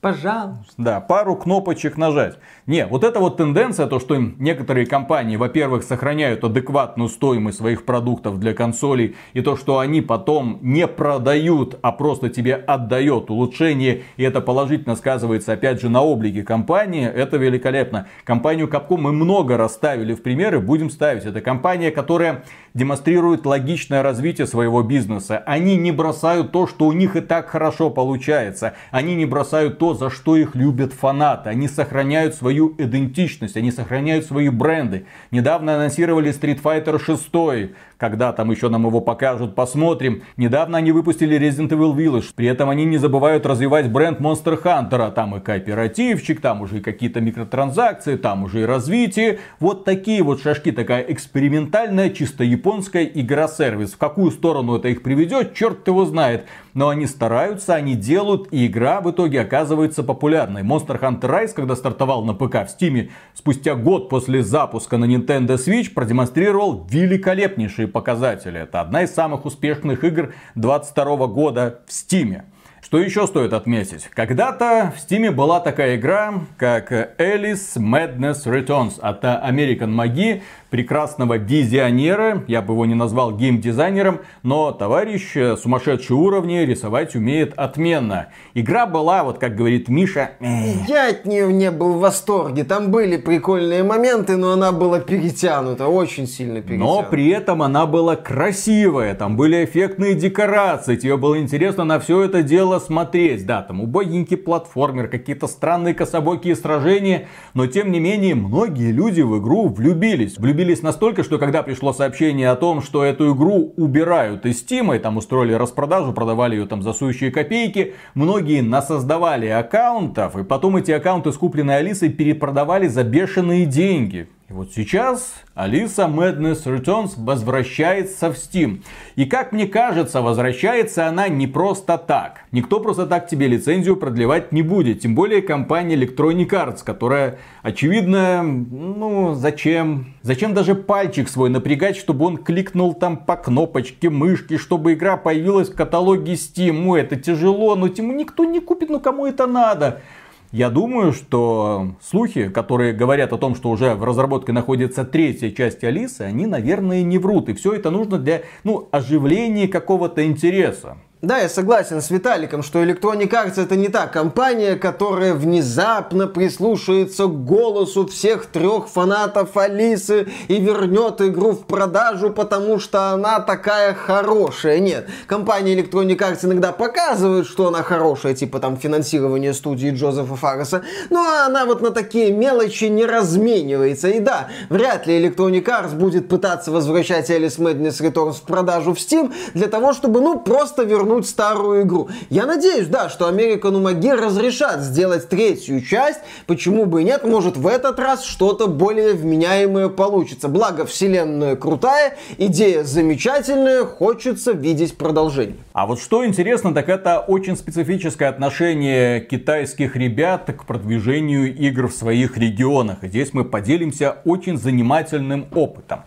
Пожалуйста. да, пару кнопочек нажать. Не, вот эта вот тенденция, то что некоторые компании, во-первых, сохраняют адекватную стоимость своих продуктов для консолей, и то, что они потом не продают, а просто тебе отдает улучшение, и это положительно сказывается, опять же, на облике компании, это великолепно. Компанию Capcom мы много расставили в примеры, будем ставить. Это компания, которая демонстрирует логичное развитие своего бизнеса. Они не бросают то, что у них и так хорошо получается. Они не бросают то, за что их любят фанаты. Они сохраняют свою идентичность, они сохраняют свои бренды. Недавно анонсировали Street Fighter 6, когда там еще нам его покажут, посмотрим. Недавно они выпустили Resident Evil Village. При этом они не забывают развивать бренд Monster Hunter. Там и кооперативчик, там уже и какие-то микротранзакции, там уже и развитие. Вот такие вот шажки, такая экспериментальная, чисто японская игра-сервис. В какую сторону это их приведет, черт его знает. Но они стараются, они делают, и игра в итоге оказывается популярной. Monster Hunter Rise, когда стартовал на ПК в Стиме, спустя год после запуска на Nintendo Switch, продемонстрировал великолепнейшие показатели. Это одна из самых успешных игр 22 года в Стиме. Что еще стоит отметить? Когда-то в Стиме была такая игра, как Alice Madness Returns от American Magi, прекрасного визионера, я бы его не назвал геймдизайнером, но товарищ э, сумасшедшие уровни рисовать умеет отменно. Игра была, вот как говорит Миша, Я от нее не был в восторге. Там были прикольные моменты, но она была перетянута, очень сильно перетянута. Но при этом она была красивая, там были эффектные декорации, тебе было интересно на все это дело смотреть. Да, там убогенький платформер, какие-то странные кособокие сражения, но тем не менее многие люди в игру влюбились. Влюбились настолько, что когда пришло сообщение о том, что эту игру убирают из Steam, и там устроили распродажу, продавали ее там за сущие копейки, многие насоздавали аккаунтов, и потом эти аккаунты с купленной Алисой перепродавали за бешеные деньги. И вот сейчас Алиса Madness Returns возвращается в Steam. И как мне кажется, возвращается она не просто так. Никто просто так тебе лицензию продлевать не будет. Тем более компания Electronic Arts, которая, очевидно, ну зачем? Зачем даже пальчик свой напрягать, чтобы он кликнул там по кнопочке мышки, чтобы игра появилась в каталоге Steam. Ну это тяжело, но тему никто не купит, ну кому это надо? Я думаю, что слухи, которые говорят о том, что уже в разработке находится третья часть Алисы, они, наверное, не врут. И все это нужно для ну, оживления какого-то интереса. Да, я согласен с Виталиком, что Electronic Arts это не та компания, которая внезапно прислушается к голосу всех трех фанатов Алисы и вернет игру в продажу, потому что она такая хорошая. Нет, компания Electronic Arts иногда показывает, что она хорошая, типа там финансирование студии Джозефа Фарреса, но она вот на такие мелочи не разменивается. И да, вряд ли Electronic Arts будет пытаться возвращать Alice Madness Returns в продажу в Steam для того, чтобы, ну, просто вернуть вернуть старую игру. Я надеюсь, да, что American Umagi разрешат сделать третью часть. Почему бы и нет? Может, в этот раз что-то более вменяемое получится. Благо, вселенная крутая, идея замечательная, хочется видеть продолжение. А вот что интересно, так это очень специфическое отношение китайских ребят к продвижению игр в своих регионах. И здесь мы поделимся очень занимательным опытом.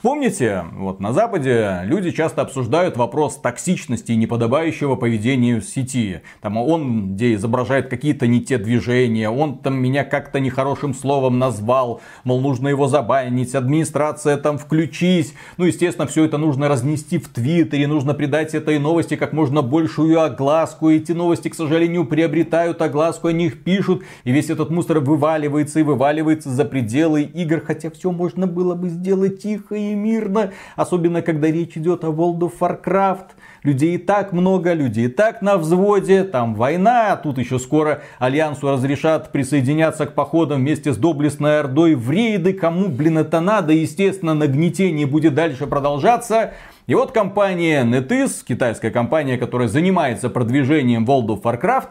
Помните, вот на Западе люди часто обсуждают вопрос токсичности и неподобающего поведения в сети. Там он где изображает какие-то не те движения, он там меня как-то нехорошим словом назвал, мол, нужно его забанить, администрация там включись. Ну, естественно, все это нужно разнести в Твиттере, нужно придать этой новости как можно большую огласку. Эти новости, к сожалению, приобретают огласку, о них пишут, и весь этот мусор вываливается и вываливается за пределы игр, хотя все можно было бы сделать тихо и и мирно, особенно когда речь идет о World of Warcraft. Людей и так много, людей и так на взводе, там война, а тут еще скоро Альянсу разрешат присоединяться к походам вместе с доблестной Ордой в рейды, кому, блин, это надо, естественно, нагнетение будет дальше продолжаться. И вот компания NetEase, китайская компания, которая занимается продвижением World of Warcraft,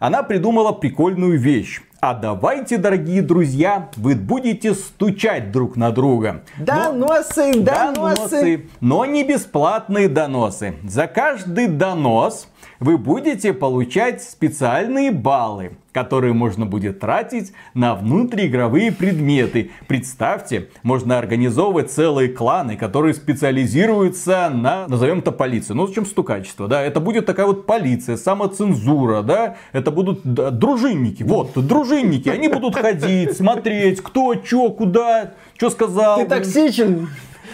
она придумала прикольную вещь. А давайте, дорогие друзья, вы будете стучать друг на друга. Доносы, но, доносы. доносы. Но не бесплатные доносы. За каждый донос вы будете получать специальные баллы, которые можно будет тратить на внутриигровые предметы. Представьте, можно организовывать целые кланы, которые специализируются на, назовем это полиция. Ну, зачем стукачество, да? Это будет такая вот полиция, самоцензура, да? Это будут да, дружинники. Вот, дружинники. Они будут ходить, смотреть, кто, что, куда, что сказал. Ты токсичен.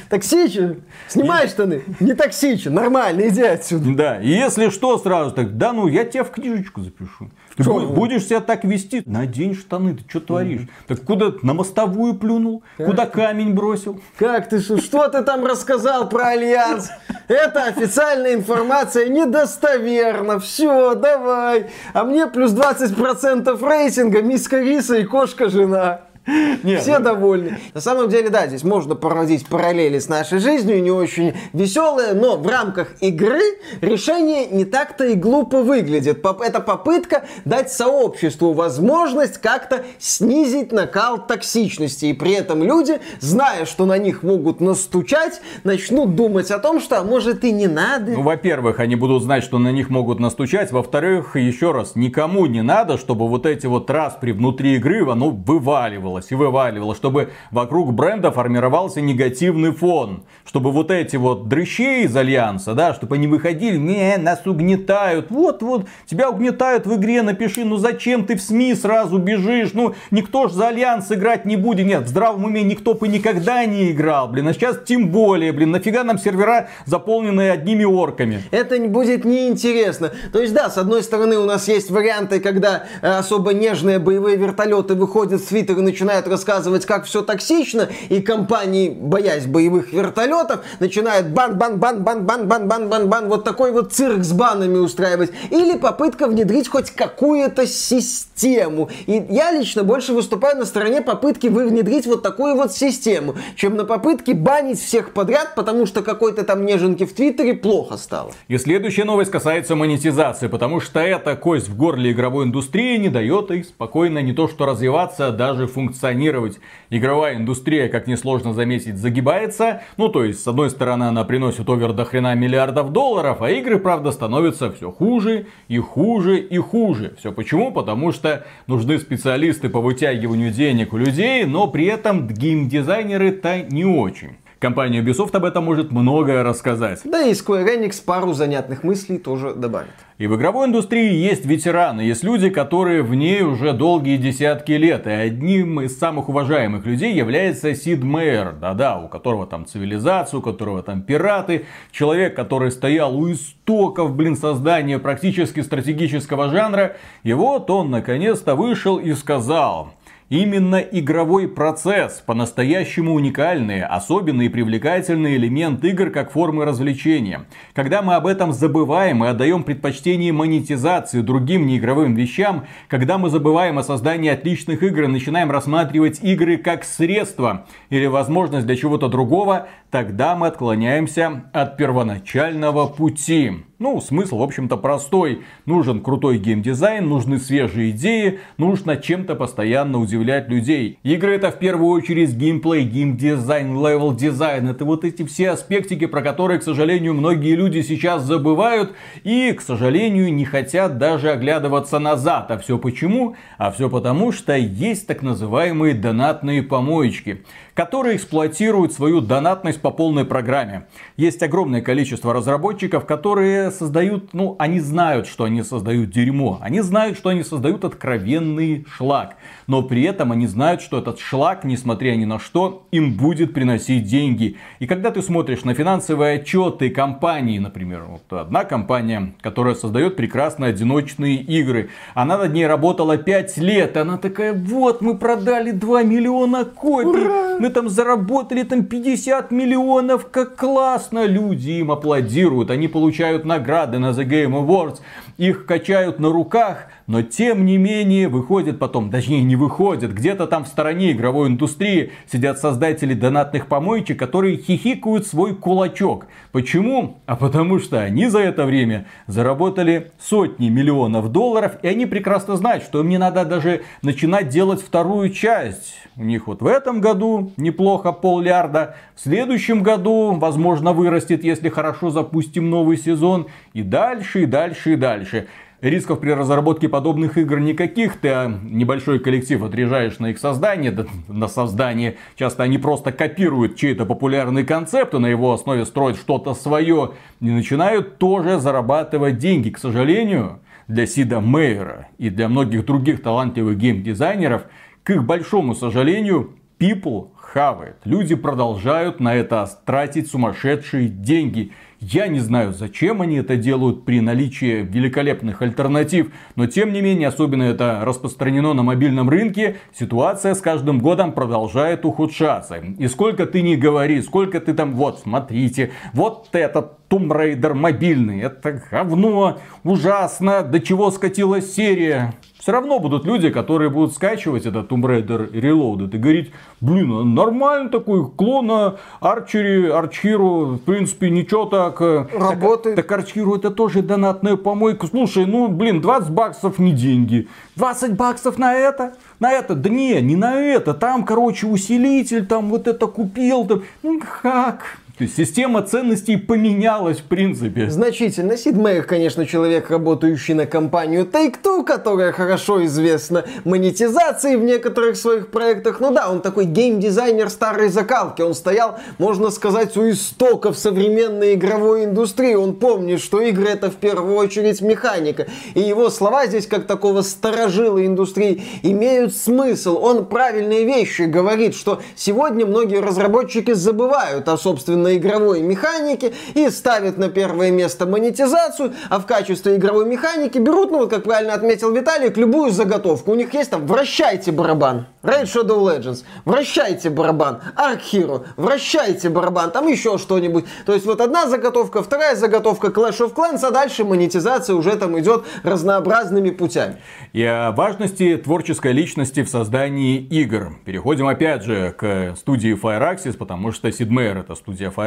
Токсичен? Снимай штаны. Не токсичен. Нормально, иди отсюда. Да, и если что, сразу так, да ну, я тебя в книжечку запишу. Ты что? будешь себя так вести, надень штаны, ты что творишь? Так куда на мостовую плюнул? Как куда ты? камень бросил? Как ты, что ты там рассказал про Альянс? Это официальная информация недостоверна. Все, давай. А мне плюс 20% рейтинга, миска риса и кошка-жена. Нет, Все ну... довольны. На самом деле, да, здесь можно проводить параллели с нашей жизнью, не очень веселые, но в рамках игры решение не так-то и глупо выглядит. Это попытка дать сообществу возможность как-то снизить накал токсичности. И при этом люди, зная, что на них могут настучать, начнут думать о том, что, а может, и не надо. Ну, во-первых, они будут знать, что на них могут настучать. Во-вторых, еще раз, никому не надо, чтобы вот эти вот распри внутри игры, оно вываливалось вываливалось и вываливалось, чтобы вокруг бренда формировался негативный фон. Чтобы вот эти вот дрыщи из Альянса, да, чтобы они выходили, не, нас угнетают, вот-вот, тебя угнетают в игре, напиши, ну зачем ты в СМИ сразу бежишь, ну никто ж за Альянс играть не будет, нет, в здравом уме никто бы никогда не играл, блин, а сейчас тем более, блин, нафига нам сервера заполненные одними орками. Это будет неинтересно. То есть, да, с одной стороны у нас есть варианты, когда э, особо нежные боевые вертолеты выходят с твиттера и начинают начинают рассказывать, как все токсично, и компании, боясь боевых вертолетов, начинают бан-бан-бан-бан-бан-бан-бан-бан, вот такой вот цирк с банами устраивать. Или попытка внедрить хоть какую-то систему. И я лично больше выступаю на стороне попытки внедрить вот такую вот систему, чем на попытке банить всех подряд, потому что какой-то там неженки в Твиттере плохо стало. И следующая новость касается монетизации, потому что эта кость в горле игровой индустрии не дает ей спокойно не то что развиваться, а даже функционировать функционировать. Игровая индустрия, как несложно заметить, загибается. Ну, то есть, с одной стороны, она приносит овер до хрена миллиардов долларов, а игры, правда, становятся все хуже и хуже и хуже. Все почему? Потому что нужны специалисты по вытягиванию денег у людей, но при этом геймдизайнеры-то не очень. Компания Ubisoft об этом может многое рассказать. Да и Square Enix пару занятных мыслей тоже добавит. И в игровой индустрии есть ветераны, есть люди, которые в ней уже долгие десятки лет. И одним из самых уважаемых людей является Сид Мейер. Да-да, у которого там цивилизация, у которого там пираты. Человек, который стоял у истоков, блин, создания практически стратегического жанра. И вот он наконец-то вышел и сказал... Именно игровой процесс, по-настоящему уникальный, особенный и привлекательный элемент игр как формы развлечения. Когда мы об этом забываем и отдаем предпочтение монетизации другим неигровым вещам, когда мы забываем о создании отличных игр и начинаем рассматривать игры как средство или возможность для чего-то другого, тогда мы отклоняемся от первоначального пути. Ну, смысл, в общем-то, простой. Нужен крутой геймдизайн, нужны свежие идеи, нужно чем-то постоянно удивлять людей. Игры это в первую очередь геймплей, геймдизайн, level design. Это вот эти все аспектики, про которые, к сожалению, многие люди сейчас забывают и, к сожалению, не хотят даже оглядываться назад. А все почему? А все потому, что есть так называемые донатные помоечки которые эксплуатируют свою донатность по полной программе. Есть огромное количество разработчиков, которые создают, ну, они знают, что они создают дерьмо. Они знают, что они создают откровенный шлак. Но при этом они знают, что этот шлак, несмотря ни на что, им будет приносить деньги. И когда ты смотришь на финансовые отчеты компании, например, вот одна компания, которая создает прекрасные одиночные игры, она над ней работала 5 лет, и она такая, вот, мы продали 2 миллиона копий, Ура! мы там заработали там 50 миллионов, как классно, люди им аплодируют, они получают награды на The Game Awards, их качают на руках, но тем не менее выходит потом, точнее не выходит, где-то там в стороне игровой индустрии сидят создатели донатных помоечек, которые хихикают свой кулачок. Почему? А потому что они за это время заработали сотни миллионов долларов, и они прекрасно знают, что им не надо даже начинать делать вторую часть. У них вот в этом году неплохо поллиарда, в следующем году, возможно, вырастет, если хорошо запустим новый сезон, и дальше, и дальше, и дальше рисков при разработке подобных игр никаких. Ты а, небольшой коллектив отрежаешь на их создание, на создание. Часто они просто копируют чей-то популярный концепт и на его основе строят что-то свое. И начинают тоже зарабатывать деньги. К сожалению, для Сида Мейера и для многих других талантливых геймдизайнеров, к их большому сожалению, people хавает. Люди продолжают на это тратить сумасшедшие деньги. Я не знаю, зачем они это делают при наличии великолепных альтернатив, но тем не менее, особенно это распространено на мобильном рынке, ситуация с каждым годом продолжает ухудшаться. И сколько ты не говори, сколько ты там, вот, смотрите, вот этот Tomb Raider мобильный, это говно, ужасно, до чего скатилась серия. Все равно будут люди, которые будут скачивать этот Tomb Raider Reloaded и говорить, блин, а нормально такой клона Арчери, Арчхиру, в принципе, ничего так. Э, Работает. Так, так Арчхиру это тоже донатная помойка. Слушай, ну, блин, 20 баксов не деньги. 20 баксов на это? На это? Да не, не на это. Там, короче, усилитель, там вот это купил. Там. Ну, как? То есть система ценностей поменялась в принципе. Значительно. Сид Мейер, конечно, человек, работающий на компанию Take-Two, которая хорошо известна монетизацией в некоторых своих проектах. Ну да, он такой геймдизайнер старой закалки. Он стоял, можно сказать, у истоков современной игровой индустрии. Он помнит, что игры это в первую очередь механика. И его слова здесь, как такого старожила индустрии, имеют смысл. Он правильные вещи говорит, что сегодня многие разработчики забывают о собственной на игровой механике и ставят на первое место монетизацию, а в качестве игровой механики берут, ну вот как правильно отметил Виталик, любую заготовку. У них есть там «Вращайте барабан», Raid Shadow Legends, «Вращайте барабан», Ark Hero, «Вращайте барабан», там еще что-нибудь. То есть вот одна заготовка, вторая заготовка Clash of Clans, а дальше монетизация уже там идет разнообразными путями. И о важности творческой личности в создании игр. Переходим опять же к студии Fireaxis, потому что Sid Meier это студия Firaxis,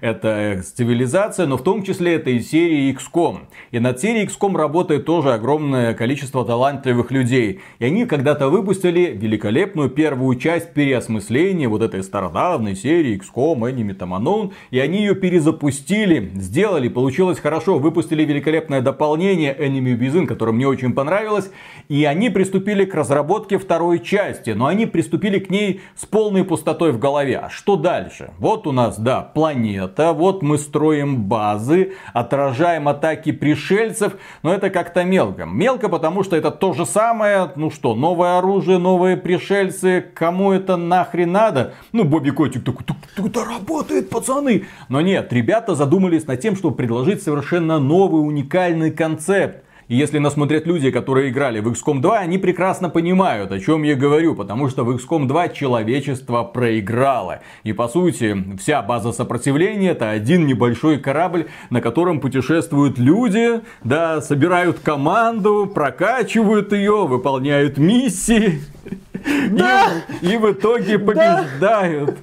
это цивилизация, но в том числе это и серия XCOM. И над серией XCOM работает тоже огромное количество талантливых людей. И они когда-то выпустили великолепную первую часть переосмысления вот этой стародавной серии XCOM, Enemy Unknown, и они ее перезапустили, сделали, получилось хорошо, выпустили великолепное дополнение Enemy Within, которое мне очень понравилось, и они приступили к разработке второй части, но они приступили к ней с полной пустотой в голове. А что дальше? Вот у нас, да, планета, вот мы строим базы, отражаем атаки пришельцев, но это как-то мелко. Мелко, потому что это то же самое, ну что, новое оружие, новые пришельцы, кому это нахрен надо? Ну, Бобби Котик такой, это работает, пацаны. Но нет, ребята задумались над тем, чтобы предложить совершенно новый уникальный концепт. И если нас смотрят люди, которые играли в XCOM 2, они прекрасно понимают, о чем я говорю, потому что в XCOM 2 человечество проиграло. И по сути, вся база сопротивления это один небольшой корабль, на котором путешествуют люди, да, собирают команду, прокачивают ее, выполняют миссии. Да! И, и в итоге побеждают.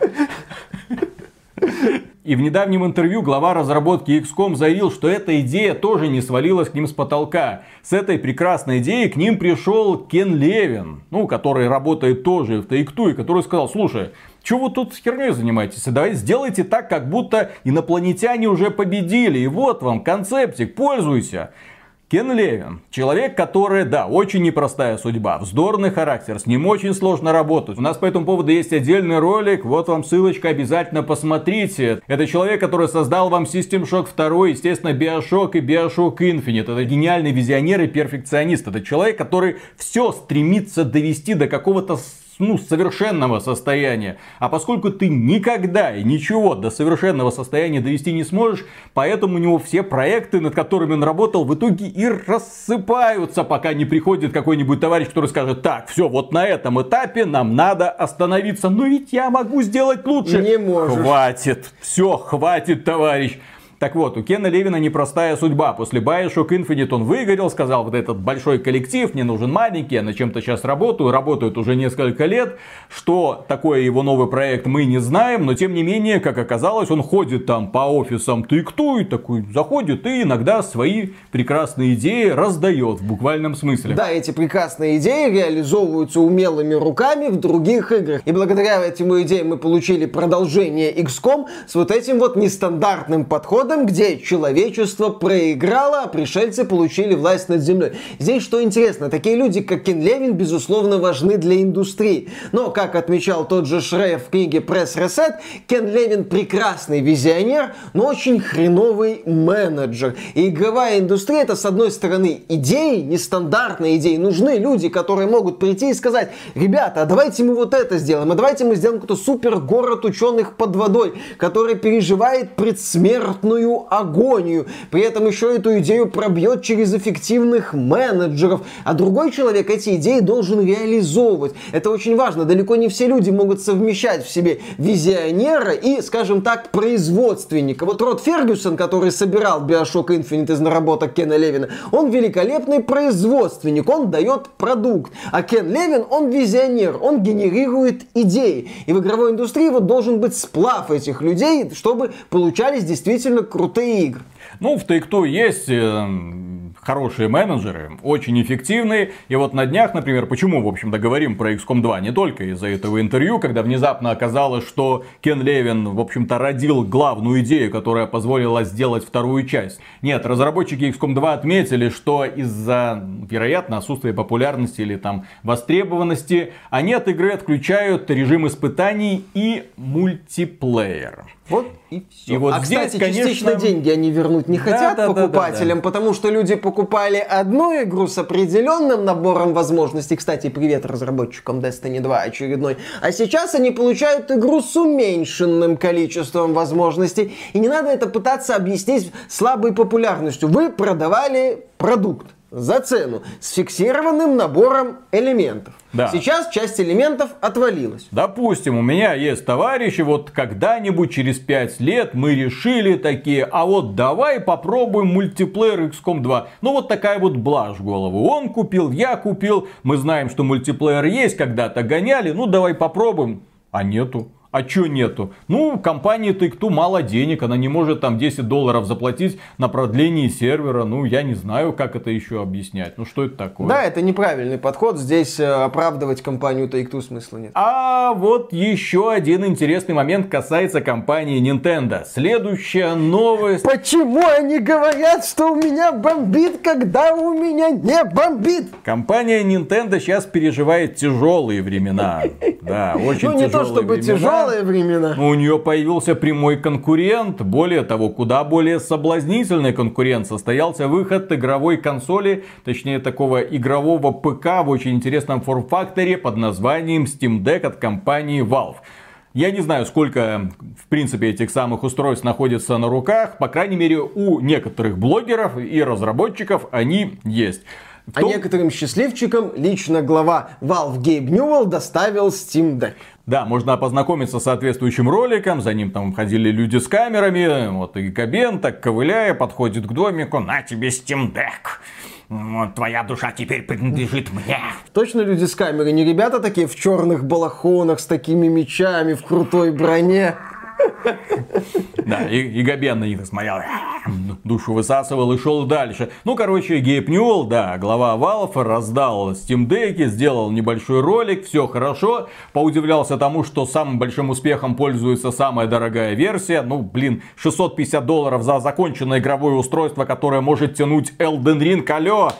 И в недавнем интервью глава разработки XCOM заявил, что эта идея тоже не свалилась к ним с потолка. С этой прекрасной идеей к ним пришел Кен Левин, ну, который работает тоже в Take-Two, и который сказал, слушай, что вы тут херней занимаетесь? Давайте сделайте так, как будто инопланетяне уже победили. И вот вам концептик, пользуйся. Кен Левин. Человек, который, да, очень непростая судьба. Вздорный характер. С ним очень сложно работать. У нас по этому поводу есть отдельный ролик. Вот вам ссылочка, обязательно посмотрите. Это человек, который создал вам System Shock 2, естественно, Bioshock и Bioshock Infinite. Это гениальный визионер и перфекционист. Это человек, который все стремится довести до какого-то ну, совершенного состояния. А поскольку ты никогда и ничего до совершенного состояния довести не сможешь, поэтому у него все проекты, над которыми он работал, в итоге и рассыпаются, пока не приходит какой-нибудь товарищ, который скажет, так, все, вот на этом этапе нам надо остановиться. Но ведь я могу сделать лучше. Не можешь. Хватит, все, хватит, товарищ. Так вот, у Кена Левина непростая судьба. После Bioshock Infinite он выгорел, сказал, вот этот большой коллектив, мне нужен маленький, я на чем-то сейчас работаю, работают уже несколько лет. Что такое его новый проект, мы не знаем, но тем не менее, как оказалось, он ходит там по офисам тыкту и такой заходит и иногда свои прекрасные идеи раздает в буквальном смысле. Да, эти прекрасные идеи реализовываются умелыми руками в других играх. И благодаря этим идеям мы получили продолжение XCOM с вот этим вот нестандартным подходом периодом, где человечество проиграло, а пришельцы получили власть над землей. Здесь что интересно, такие люди, как Кен Левин, безусловно, важны для индустрии. Но, как отмечал тот же Шрейер в книге Press Reset, Кен Левин прекрасный визионер, но очень хреновый менеджер. И игровая индустрия это, с одной стороны, идеи, нестандартные идеи. Нужны люди, которые могут прийти и сказать, ребята, а давайте мы вот это сделаем, а давайте мы сделаем какой-то супер город ученых под водой, который переживает предсмертную полную агонию. При этом еще эту идею пробьет через эффективных менеджеров. А другой человек эти идеи должен реализовывать. Это очень важно. Далеко не все люди могут совмещать в себе визионера и, скажем так, производственника. Вот Род Фергюсон, который собирал Bioshock Infinite из наработок Кена Левина, он великолепный производственник, он дает продукт. А Кен Левин, он визионер, он генерирует идеи. И в игровой индустрии вот должен быть сплав этих людей, чтобы получались действительно крутые игры. Ну, в Take-Two есть э, хорошие менеджеры, очень эффективные. И вот на днях, например, почему, в общем-то, говорим про XCOM 2? Не только из-за этого интервью, когда внезапно оказалось, что Кен Левин, в общем-то, родил главную идею, которая позволила сделать вторую часть. Нет, разработчики XCOM 2 отметили, что из-за, вероятно, отсутствия популярности или там востребованности, они от игры отключают режим испытаний и мультиплеер. Вот и все. И вот а, здесь, кстати, конечно... частично деньги они вернуть не хотят да, покупателям, да, да, да. потому что люди покупали одну игру с определенным набором возможностей. Кстати, привет разработчикам Destiny 2 очередной. А сейчас они получают игру с уменьшенным количеством возможностей. И не надо это пытаться объяснить слабой популярностью. Вы продавали продукт за цену с фиксированным набором элементов. Да. Сейчас часть элементов отвалилась. Допустим, у меня есть товарищи, вот когда-нибудь через 5 лет мы решили такие, а вот давай попробуем мультиплеер XCOM 2. Ну вот такая вот блажь в голову. Он купил, я купил, мы знаем, что мультиплеер есть, когда-то гоняли, ну давай попробуем. А нету. А чё нету? Ну, компании Take-Two мало денег, она не может там 10 долларов заплатить на продление сервера. Ну, я не знаю, как это еще объяснять. Ну, что это такое? Да, это неправильный подход. Здесь э, оправдывать компанию Take-Two смысла нет. А вот еще один интересный момент касается компании Nintendo. Следующая новость. Почему они говорят, что у меня бомбит, когда у меня не бомбит? Компания Nintendo сейчас переживает тяжелые времена. Да, очень Ну, не то тяжелые чтобы времена. Тяжелые времена. У нее появился прямой конкурент. Более того, куда более соблазнительный конкурент состоялся выход игровой консоли, точнее такого игрового ПК в очень интересном форм-факторе под названием Steam Deck от компании Valve. Я не знаю, сколько, в принципе, этих самых устройств находится на руках. По крайней мере, у некоторых блогеров и разработчиков они есть. В А некоторым счастливчикам лично глава Valve Гейб Ньюэлл доставил Steam Deck. Да, можно познакомиться с соответствующим роликом, за ним там ходили люди с камерами, вот и Кабен, так ковыляя, подходит к домику, на тебе Steam Deck. Вот твоя душа теперь принадлежит мне. Точно люди с камеры, не ребята такие в черных балахонах с такими мечами, в крутой броне. Да, и, и Габен на них смотрел, душу высасывал и шел дальше. Ну, короче, Гейб Ньюэлл, да, глава Valve, раздал Steam Deck, сделал небольшой ролик, все хорошо. Поудивлялся тому, что самым большим успехом пользуется самая дорогая версия. Ну, блин, 650 долларов за законченное игровое устройство, которое может тянуть Elden Ring, алло.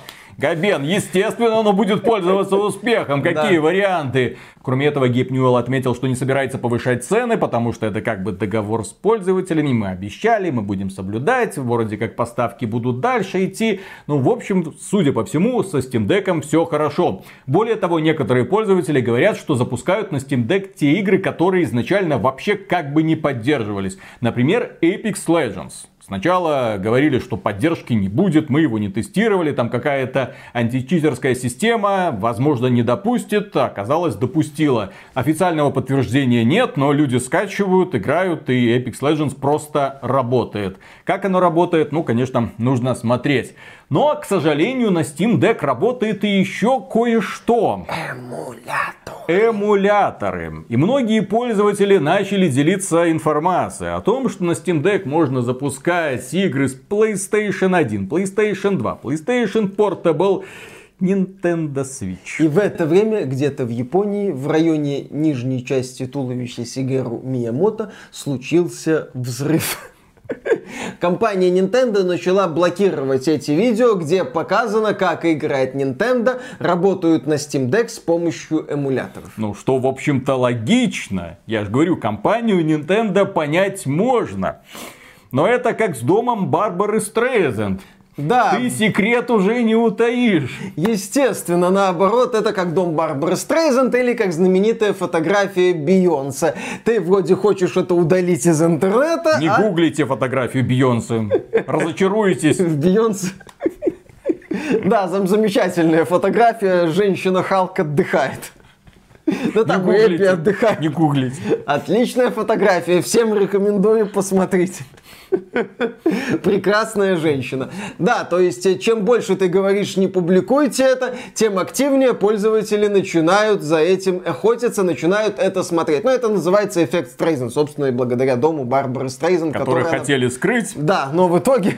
Габен, естественно, оно будет пользоваться успехом. Какие Да. варианты? Кроме этого, Гейб Ньюэлл отметил, что не собирается повышать цены, потому что это как бы договор с пользователями. Мы обещали, мы будем соблюдать. Вроде как поставки будут дальше идти. Ну, в общем, судя по всему, со Steam Deck все хорошо. Более того, некоторые пользователи говорят, что запускают на Steam Deck те игры, которые изначально вообще как бы не поддерживались. Например, Apex Legends. Сначала говорили, что поддержки не будет, мы его не тестировали, там какая-то античитерская система, возможно, не допустит, а оказалось допустила. Официального подтверждения нет, но люди скачивают, играют, и Apex Legends просто работает. Как оно работает, ну, конечно, нужно смотреть. Но, к сожалению, на Steam Deck работает и еще кое-что. Эмуляторы. И многие пользователи начали делиться информацией о том, что на Steam Deck можно запускать игры с PlayStation 1, PlayStation 2, PlayStation Portable, Nintendo Switch. И в это время где-то в Японии, в районе нижней части туловища Сигеру Миямото, случился взрыв. Компания Nintendo начала блокировать эти видео, где показано, как играет Nintendo, работают на Steam Deck с помощью эмуляторов. Ну, что, в общем-то, логично. Я же говорю, компанию Nintendo понять можно. Но это как с домом Барбары Стрейзенд. Да, Ты секрет уже не утаишь. естественно, наоборот, это как дом Барбары Стрейзенд или как знаменитая фотография Бейонсе. Ты вроде хочешь это удалить из интернета, Не а гуглите фотографию Бейонсе. Разочаруетесь. в Бейонсе... Да, там замечательная фотография, женщина Халк отдыхает. Не там и Эппи гуглите. отдыхает. Не гуглите. Отличная фотография, всем рекомендую посмотреть. Прекрасная женщина. Да, то есть, э, чем больше ты говоришь, не публикуйте это, тем активнее пользователи начинают за этим охотиться, начинают это смотреть. Ну, это называется эффект Стрейзен, собственно, и благодаря дому Барбары Стрейзен, Которые которая- хотели скрыть. Да, но в итоге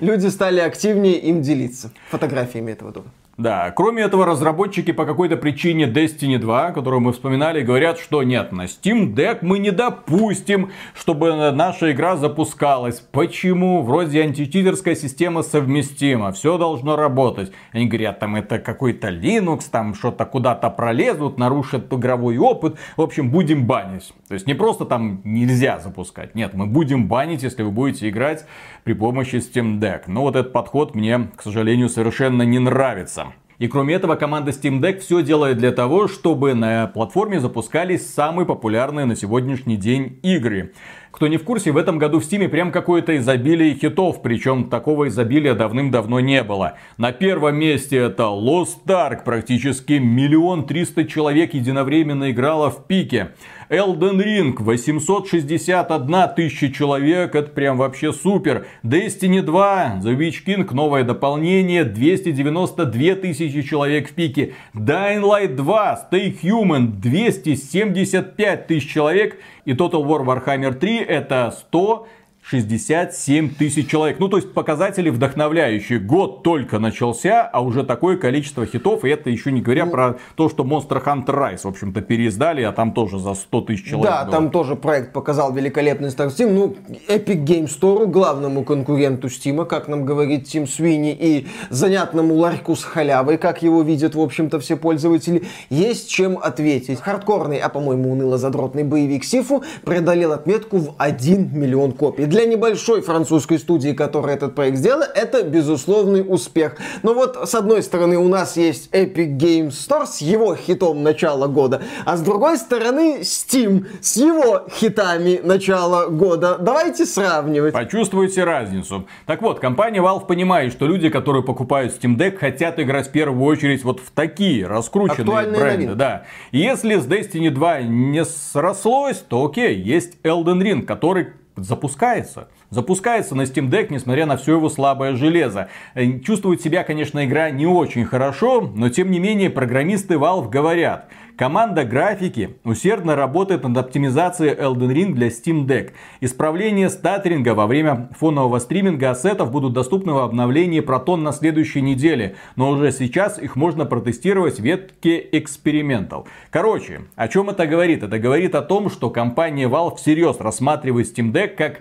люди стали активнее им делиться фотографиями этого дома. Да, кроме этого, разработчики по какой-то причине Destiny 2, которую мы вспоминали, говорят, что нет, на Steam Deck мы не допустим, чтобы наша игра запускалась. Почему? Вроде античитерская система совместима, все должно работать. Они говорят, там это какой-то Linux, там что-то куда-то пролезут, нарушат игровой опыт. В общем, будем банить. То есть не просто там нельзя запускать, нет, мы будем банить, если вы будете играть при помощи Steam Deck. Но вот этот подход мне, к сожалению, совершенно не нравится. И кроме этого, команда Steam Deck все делает для того, чтобы на платформе запускались самые популярные на сегодняшний день игры. Кто не в курсе, в этом году в Стиме прям какое-то изобилие хитов, причем такого изобилия давным-давно не было. На первом месте это Lost Ark, практически миллион триста человек единовременно играло в пике. Elden Ring 861 тысяча человек, это прям вообще супер. Destiny 2, The Witch King, новое дополнение, 292 тысячи человек в пике. Dying Light 2, Stay Human, 275 тысяч человек. И Total War Warhammer 3 это 100 67 тысяч человек. Ну, то есть показатели вдохновляющие. Год только начался, а уже такое количество хитов. И это еще не говоря ну, про то, что Monster Hunter Rise, в общем-то, переиздали, а там тоже за 100 тысяч человек. Да, было. там тоже проект показал великолепный старт Steam. Ну, Epic Game Store, главному конкуренту Steam, как нам говорит Тим Свини, и занятному ларьку с халявой, как его видят, в общем-то, все пользователи, есть чем ответить. Хардкорный, а по-моему, уныло-задротный боевик Сифу преодолел отметку в 1 миллион копий для небольшой французской студии, которая этот проект сделала, это безусловный успех. Но вот, с одной стороны, у нас есть Epic Games Store с его хитом начала года, а с другой стороны, Steam с его хитами начала года. Давайте сравнивать. Почувствуйте разницу. Так вот, компания Valve понимает, что люди, которые покупают Steam Deck, хотят играть в первую очередь вот в такие раскрученные Актуальные бренды. Новинки. Да. И если с Destiny 2 не срослось, то окей, есть Elden Ring, который запускается. Запускается на Steam Deck, несмотря на все его слабое железо. Э, чувствует себя, конечно, игра не очень хорошо, но тем не менее программисты Valve говорят, Команда графики усердно работает над оптимизацией Elden Ring для Steam Deck. Исправление статеринга во время фонового стриминга ассетов будут доступны в обновлении Proton на следующей неделе, но уже сейчас их можно протестировать в ветке экспериментов. Короче, о чем это говорит? Это говорит о том, что компания Valve всерьез рассматривает Steam Deck как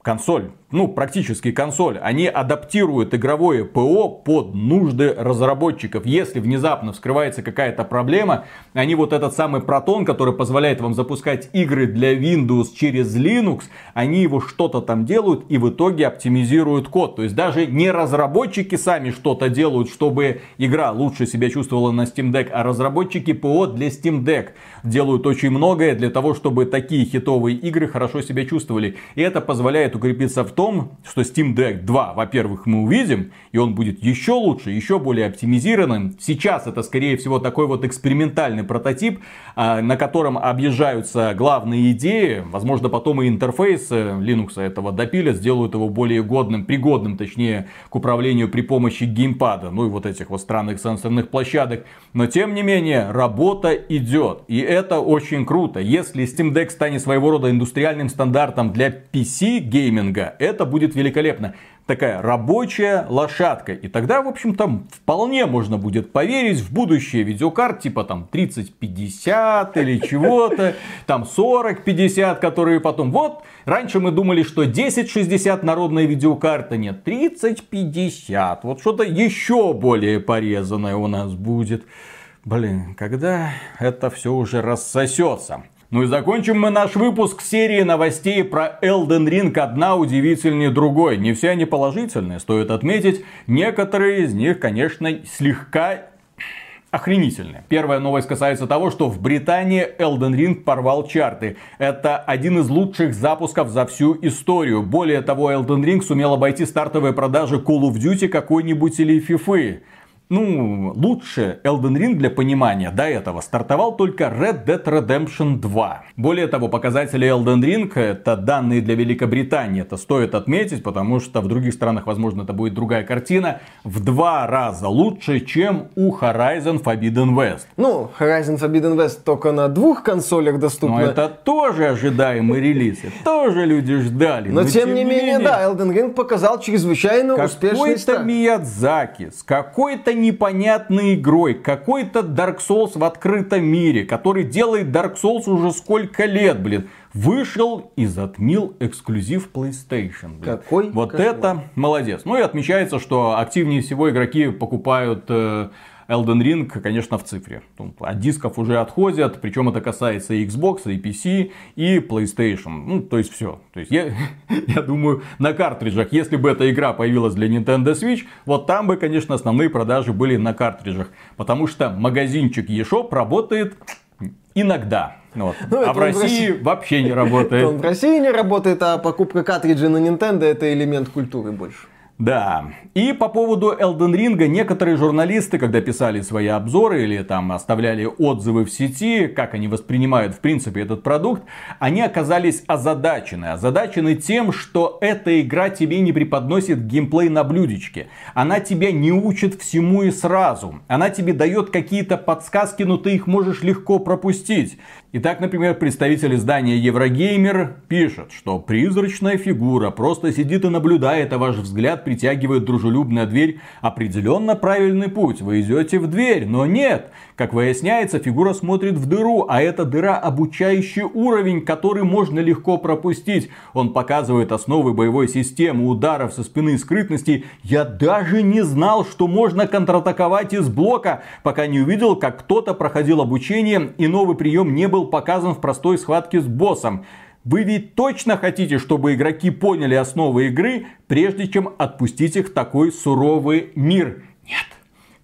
консоль, ну, практически консоль, они адаптируют игровое ПО под нужды разработчиков. Если внезапно вскрывается какая-то проблема, они вот этот самый Proton, который позволяет вам запускать игры для Windows через Linux, они его что-то там делают и в итоге оптимизируют код. То есть даже не разработчики сами что-то делают, чтобы игра лучше себя чувствовала на Steam Deck, а разработчики ПО для Steam Deck делают очень многое для того, чтобы такие хитовые игры хорошо себя чувствовали. И это позволяет укрепиться в том, что Steam Deck 2, во-первых, мы увидим, и он будет еще лучше, еще более оптимизированным. Сейчас это, скорее всего, такой вот экспериментальный прототип, а, на котором объезжаются главные идеи. Возможно, потом и интерфейс э, Linux этого допилят, сделают его более годным, пригодным, точнее, к управлению при помощи геймпада, ну и вот этих вот странных сенсорных площадок. Но, тем не менее, работа идет. И это очень круто. Если Steam Deck станет своего рода индустриальным стандартом для PC гейминга, это будет великолепно. Такая рабочая лошадка. И тогда, в общем-то, вполне можно будет поверить в будущее видеокарт, типа там 3050 или чего-то, там 4050, которые потом, вот, раньше мы думали, что 1060 народная видеокарта, нет, 3050, вот что-то еще более порезанное у нас будет. Блин, когда это все уже рассосется? Ну и закончим мы наш выпуск серии новостей про Elden Ring одна удивительнее другой. Не все они положительные, стоит отметить. Некоторые из них, конечно, слегка охренительные. Первая новость касается того, что в Британии Elden Ring порвал чарты. Это один из лучших запусков за всю историю. Более того, Elden Ring сумел обойти стартовые продажи Call of Duty какой-нибудь или FIFA ну, лучше Elden Ring для понимания до этого стартовал только Red Dead Redemption 2. Более того, показатели Elden Ring это данные для Великобритании. Это стоит отметить, потому что в других странах, возможно, это будет другая картина. В два раза лучше, чем у Horizon Forbidden West. Ну, Horizon Forbidden West только на двух консолях доступно. Но это тоже ожидаемый релиз. Тоже люди ждали. Но, но тем, тем не менее, да, Elden Ring показал чрезвычайно успешный. Какой-то Миядзаки с какой-то непонятной игрой, какой-то Dark Souls в открытом мире, который делает Dark Souls уже сколько лет, блин. Вышел и затмил эксклюзив PlayStation. Блин. Какой? Вот кошмар. это молодец. Ну и отмечается, что активнее всего игроки покупают э, Elden Ring, конечно, в цифре. От дисков уже отходят, причем это касается и Xbox, и PC, и PlayStation. Ну, то есть все. То есть я, я думаю, на картриджах, если бы эта игра появилась для Nintendo Switch, вот там бы, конечно, основные продажи были на картриджах. Потому что магазинчик eShop работает иногда. Вот. Ну, а в он в России России- вообще не Он работает. в России не работает, а покупка картриджей на Nintendo это элемент культуры больше. Да. И по поводу Elden Ring некоторые журналисты, когда писали свои обзоры или там оставляли отзывы в сети, как они воспринимают в принципе этот продукт, они оказались озадачены. Озадачены тем, что эта игра тебе не преподносит геймплей на блюдечке. Она тебя не учит всему и сразу. Она тебе дает какие-то подсказки, но ты их можешь легко пропустить. Итак, например, представитель издания Еврогеймер пишет, что призрачная фигура просто сидит и наблюдает, а ваш взгляд притягивает дружелюбная дверь. Определенно правильный путь. Вы идете в дверь, но нет. Как выясняется, фигура смотрит в дыру, а эта дыра обучающий уровень, который можно легко пропустить. Он показывает основы боевой системы, ударов со спины и скрытности. Я даже не знал, что можно контратаковать из блока, пока не увидел, как кто-то проходил обучение и новый прием не был показан в простой схватке с боссом. Вы ведь точно хотите, чтобы игроки поняли основы игры, прежде чем отпустить их в такой суровый мир? Нет.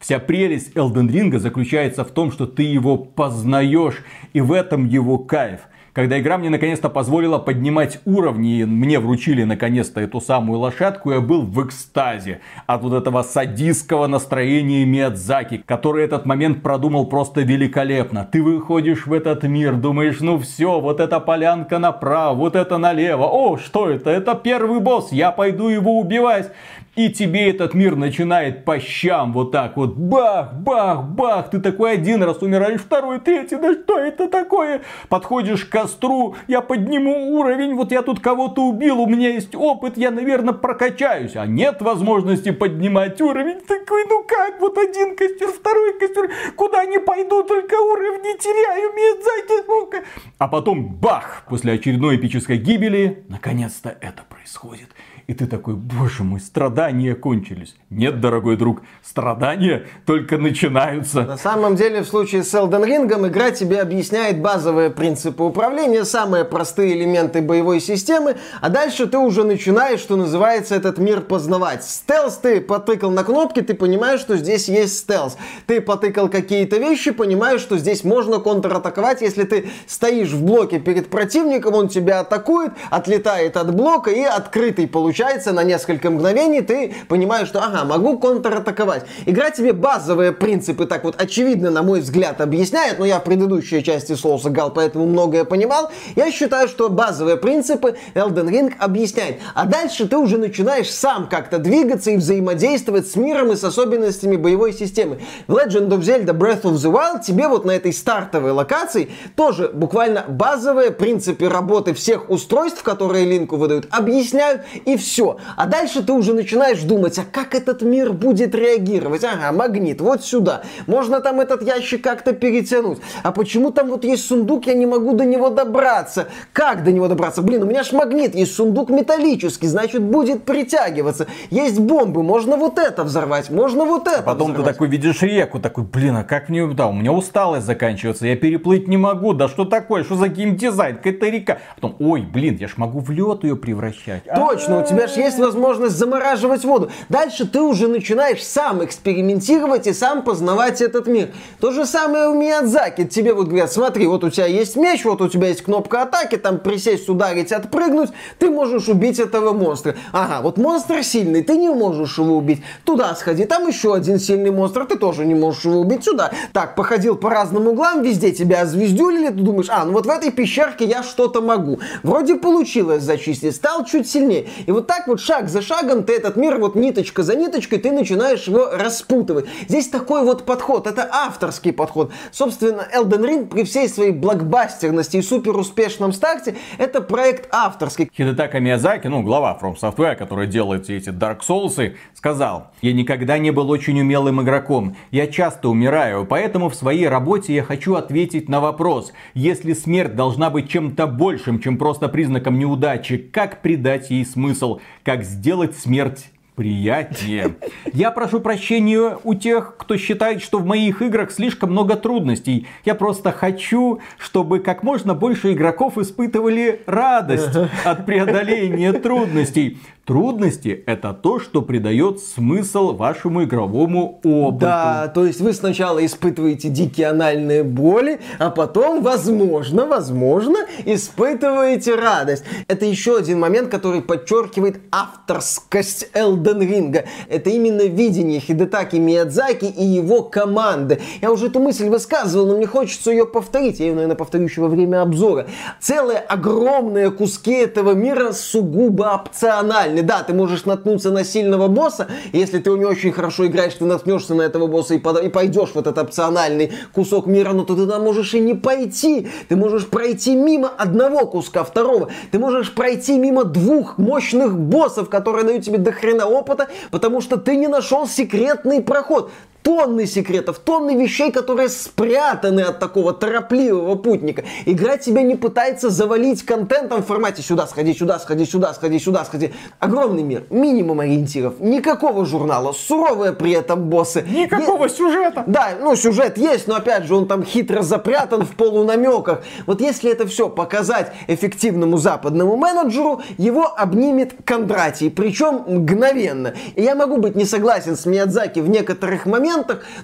Вся прелесть Elden Ring заключается в том, что ты его познаешь, и в этом его кайф. Когда игра мне наконец-то позволила поднимать уровни, и мне вручили наконец-то эту самую лошадку, я был в экстазе от вот этого садистского настроения Миядзаки, который этот момент продумал просто великолепно. Ты выходишь в этот мир, думаешь, ну все, вот эта полянка направо, вот это налево. О, что это? Это первый босс, я пойду его убивать. И тебе этот мир начинает по щам вот так вот. Бах, бах, бах. Ты такой один раз умираешь, второй, третий. Да что это такое? Подходишь к костру, я подниму уровень. Вот я тут кого-то убил, у меня есть опыт, я, наверное, прокачаюсь. А нет возможности поднимать уровень. Такой, ну как? Вот один костер, второй костер. Куда не пойду, только уровни теряю. Миядзаки, сука. А потом бах! После очередной эпической гибели, наконец-то это происходит. И ты такой, боже мой, страдания кончились. Нет, дорогой друг, страдания только начинаются. На самом деле, в случае с Elden Ring, игра тебе объясняет базовые принципы управления, самые простые элементы боевой системы, а дальше ты уже начинаешь, что называется, этот мир познавать. Стелс ты потыкал на кнопки, ты понимаешь, что здесь есть стелс. Ты потыкал какие-то вещи, понимаешь, что здесь можно контратаковать, если ты стоишь в блоке перед противником, он тебя атакует, отлетает от блока и открытый получается на несколько мгновений, ты понимаешь, что ага, могу контратаковать. Игра тебе базовые принципы так вот очевидно, на мой взгляд, объясняет, но я в предыдущей части Souls играл, поэтому многое понимал. Я считаю, что базовые принципы Elden Ring объясняет. А дальше ты уже начинаешь сам как-то двигаться и взаимодействовать с миром и с особенностями боевой системы. В Legend of Zelda Breath of the Wild тебе вот на этой стартовой локации тоже буквально базовые принципы работы всех устройств, которые Линку выдают, объясняют и все. А дальше ты уже начинаешь думать, а как этот мир будет реагировать? Ага, магнит, вот сюда. Можно там этот ящик как-то перетянуть. А почему там вот есть сундук, я не могу до него добраться? Как до него добраться? Блин, у меня ж магнит, есть сундук металлический, значит будет притягиваться. Есть бомбы, можно вот это взорвать, можно вот это Потом ты взорвать. такой видишь реку, такой, блин, а как мне, да, у меня усталость заканчивается, я переплыть не могу, да что такое, что за геймдизайн, какая-то река. Потом, ой, блин, я ж могу в лед ее превращать. А, Точно, у тебя же есть возможность замораживать воду. Дальше ты уже начинаешь сам экспериментировать и сам познавать этот мир. То же самое у Миядзаки. Тебе вот говорят, смотри, вот у тебя есть меч, вот у тебя есть кнопка атаки, там присесть, ударить, отпрыгнуть, ты можешь убить этого монстра. Ага, вот монстр сильный, ты не можешь его убить. Туда сходи, там еще один сильный монстр, ты тоже не можешь его убить. Сюда. Так, походил по разным углам, везде тебя звездюлили, ты думаешь, а, ну вот в этой пещерке я что-то могу. Вроде получилось зачистить, стал чуть сильнее. И вот так вот шаг за шагом ты этот мир вот ниточка за ниточкой, ты начинаешь его распутывать. Здесь такой вот подход, это авторский подход. Собственно, Elden Ring при всей своей блокбастерности и супер успешном старте, это проект авторский. Хидетака Миязаки, ну, глава From Software, который делает все эти Dark Souls, сказал, я никогда не был очень умелым игроком, я часто умираю, поэтому в своей работе я хочу ответить на вопрос, если смерть должна быть чем-то большим, чем просто признаком неудачи, как придать ей смысл, как сделать смерть приятнее. Я прошу прощения у тех, кто считает, что в моих играх слишком много трудностей. Я просто хочу, чтобы как можно больше игроков испытывали радость от преодоления трудностей. Трудности – это то, что придает смысл вашему игровому опыту. Да, то есть вы сначала испытываете дикие анальные боли, а потом, возможно, возможно, испытываете радость. Это еще один момент, который подчеркивает авторскость Elden Ring. Это именно видение Хидетаки Миядзаки и его команды. Я уже эту мысль высказывал, но мне хочется ее повторить. Я ее, наверное, повторю еще во время обзора. Целые огромные куски этого мира сугубо опциональны. Да, ты можешь наткнуться на сильного босса, если ты не очень хорошо играешь, ты наткнешься на этого босса и, под... и пойдешь в этот опциональный кусок мира, но ты туда можешь и не пойти. Ты можешь пройти мимо одного куска, второго. Ты можешь пройти мимо двух мощных боссов, которые дают тебе дохрена опыта, потому что ты не нашел секретный проход тонны секретов, тонны вещей, которые спрятаны от такого торопливого путника. Игра тебя не пытается завалить контентом в формате сюда сходи, сюда сходи, сюда сходи, сюда сходи. Огромный мир, минимум ориентиров, никакого журнала, суровые при этом боссы. Никакого Е- сюжета. Да, ну сюжет есть, но опять же он там хитро запрятан в полунамеках. Вот если это все показать эффективному западному менеджеру, его обнимет Кондратий, причем мгновенно. И я могу быть не согласен с Миядзаки в некоторых моментах,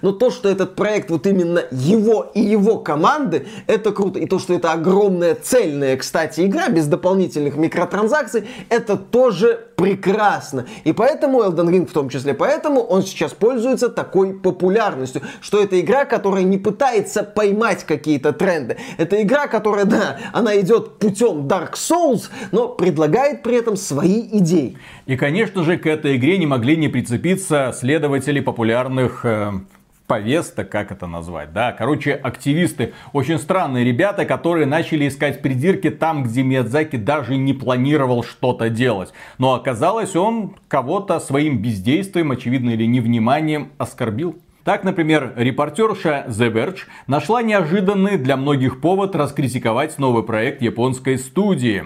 но то, что этот проект вот именно его и его команды, это круто. И то, что это огромная цельная, кстати, игра без дополнительных микротранзакций, это тоже прекрасно. И поэтому Elden Ring в том числе, поэтому он сейчас пользуется такой популярностью, что это игра, которая не пытается поймать какие-то тренды. Это игра, которая, да, она идет путем Dark Souls, но предлагает при этом свои идеи. И, конечно же, к этой игре не могли не прицепиться следователи популярных повесток, как это назвать, да, короче, активисты, очень странные ребята, которые начали искать придирки там, где Миядзаки даже не планировал что-то делать. Но оказалось, он кого-то своим бездействием, очевидно, или невниманием оскорбил. Так, например, репортерша The Verge нашла неожиданный для многих повод раскритиковать новый проект японской студии.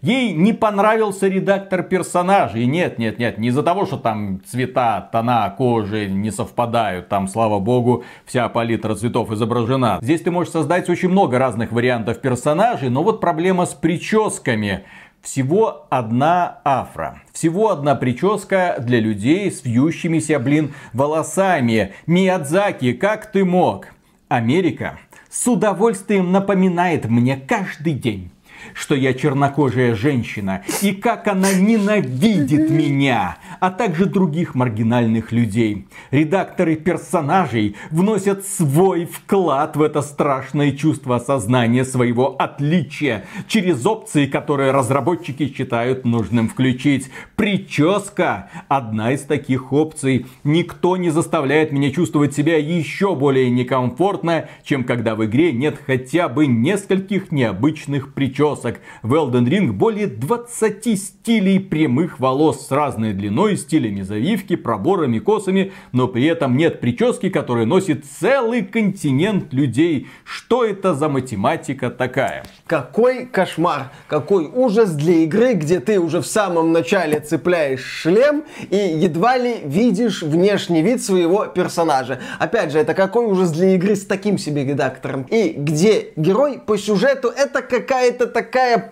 Ей не понравился редактор персонажей. Нет, нет, нет, не из-за того, что там цвета, тона кожи не совпадают. Там, слава богу, вся палитра цветов изображена. Здесь ты можешь создать очень много разных вариантов персонажей, но вот проблема с прическами. Всего одна афра. Всего одна прическа для людей с вьющимися, блин, волосами. Миядзаки, как ты мог? Америка с удовольствием напоминает мне каждый день что я чернокожая женщина и как она ненавидит меня, а также других маргинальных людей. Редакторы персонажей вносят свой вклад в это страшное чувство осознания своего отличия через опции, которые разработчики считают нужным включить. Прическа – одна из таких опций. Никто не заставляет меня чувствовать себя еще более некомфортно, чем когда в игре нет хотя бы нескольких необычных причесок причесок. В Elden Ring более 20 стилей прямых волос с разной длиной, стилями завивки, проборами, косами, но при этом нет прически, которая носит целый континент людей. Что это за математика такая? Какой кошмар, какой ужас для игры, где ты уже в самом начале цепляешь шлем и едва ли видишь внешний вид своего персонажа. Опять же, это какой ужас для игры с таким себе редактором. И где герой по сюжету это какая-то такая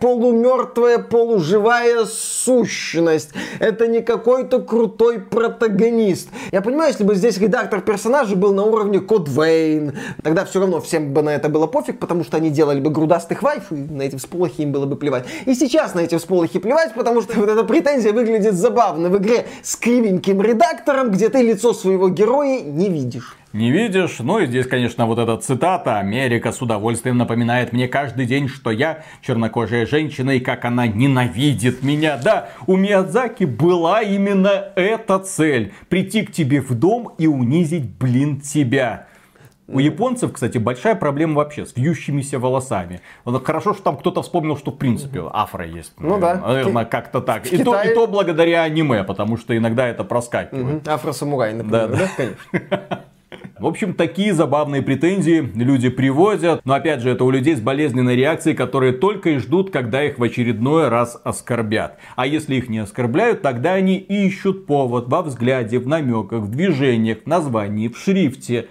полумертвая, полуживая сущность. Это не какой-то крутой протагонист. Я понимаю, если бы здесь редактор персонажа был на уровне Код Вейн, тогда все равно всем бы на это было пофиг, потому что они делали бы грудастых вайф, и на эти всполохи им было бы плевать. И сейчас на эти всполохи плевать, потому что вот эта претензия выглядит забавно в игре с кривеньким редактором, где ты лицо своего героя не видишь не видишь. Ну и здесь, конечно, вот эта цитата. Америка с удовольствием напоминает мне каждый день, что я чернокожая женщина и как она ненавидит меня. Да, у Миядзаки была именно эта цель. Прийти к тебе в дом и унизить, блин, тебя. У японцев, кстати, большая проблема вообще с вьющимися волосами. Хорошо, что там кто-то вспомнил, что в принципе афро есть. Ну да. Наверное, как-то так. И, Китае... то, и то благодаря аниме, потому что иногда это проскакивает. Угу. Афро-самурай, например, да, да? да? конечно. В общем, такие забавные претензии люди приводят. Но опять же, это у людей с болезненной реакцией, которые только и ждут, когда их в очередной раз оскорбят. А если их не оскорбляют, тогда они ищут повод во взгляде, в намеках, в движениях, в названии, в шрифте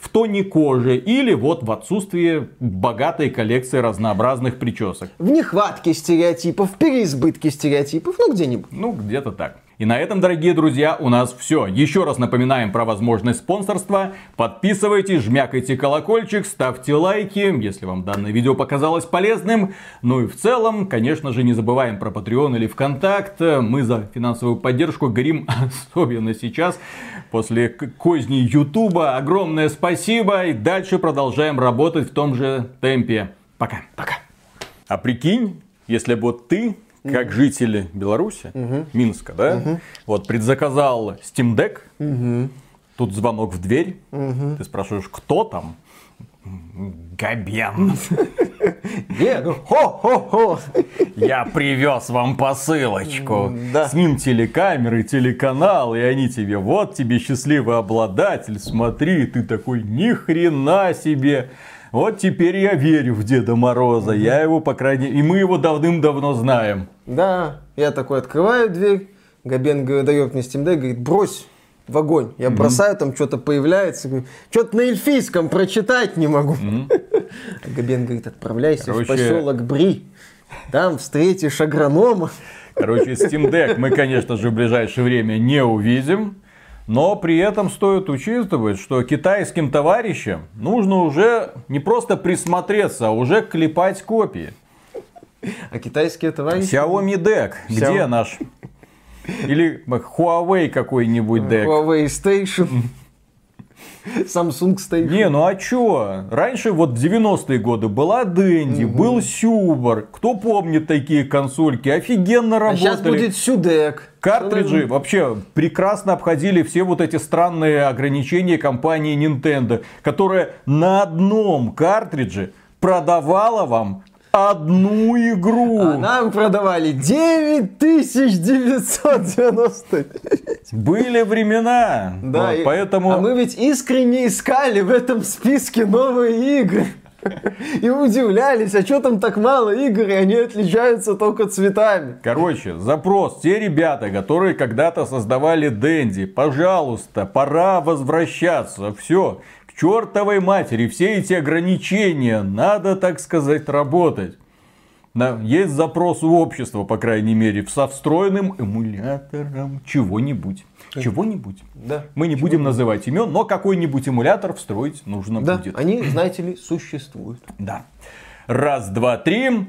в тоне кожи или вот в отсутствии богатой коллекции разнообразных причесок. В нехватке стереотипов, в переизбытке стереотипов, ну где-нибудь. Ну, где-то так. И на этом, дорогие друзья, у нас все. Еще раз напоминаем про возможность спонсорства. Подписывайтесь, жмякайте колокольчик, ставьте лайки, если вам данное видео показалось полезным. Ну и в целом, конечно же, не забываем про Patreon или ВКонтакт. Мы за финансовую поддержку горим особенно сейчас, после козни Ютуба. Огромное спасибо и дальше продолжаем работать в том же темпе. Пока. Пока. А прикинь, если бы вот ты как жители Беларуси, Минска, да, вот предзаказал Steam Deck, тут звонок в дверь, ты спрашиваешь, кто там? Габен. Не, ну хо-хо-хо. Я привез вам посылочку. Да. С ним телекамеры, телеканал, и они тебе, вот тебе счастливый обладатель, смотри, ты такой, ни хрена себе. Вот теперь я верю в Деда Мороза. Я его, по крайней мере, и мы его давным-давно знаем. Да, я такой открываю дверь, Габен дает мне Steam Deck, говорит, брось в огонь. Я бросаю, там что-то появляется, что-то на эльфийском прочитать не могу. А Габен говорит, отправляйся Короче- в поселок Бри, там встретишь агронома. Короче, Steam Deck мы, конечно же, в ближайшее время не увидим. Но при этом стоит учитывать, что китайским товарищам нужно уже не просто присмотреться, а уже клепать копии. А китайские товарищи... Xiaomi Deck, где Xiaomi. наш? Или Huawei какой-нибудь Deck. Huawei Station. Samsung Station. Не, ну а чё? Раньше вот в 90-е годы была Дэнди, был Сюбар. Кто помнит такие консольки? Офигенно А работали. сейчас будет Сюдек. Картриджи вообще прекрасно обходили все вот эти странные ограничения компании Nintendo, которая на одном картридже продавала вам одну игру. А нам продавали 9999. Были времена. Да, Вот, и- поэтому... А мы ведь искренне искали в этом списке новые игры. И удивлялись, а что там так мало игр, и они отличаются только цветами. Короче, запрос. Те ребята, которые когда-то создавали Дэнди, пожалуйста, пора возвращаться. Все, чертовой матери, все эти ограничения, надо, так сказать, работать. Да, есть запрос у общества, по крайней мере, со встроенным эмулятором чего-нибудь. Чего-нибудь. Да. Мы не будем называть имен, но какой-нибудь эмулятор встроить нужно Да, будет. они, знаете ли, существуют. Да. Раз, два, три.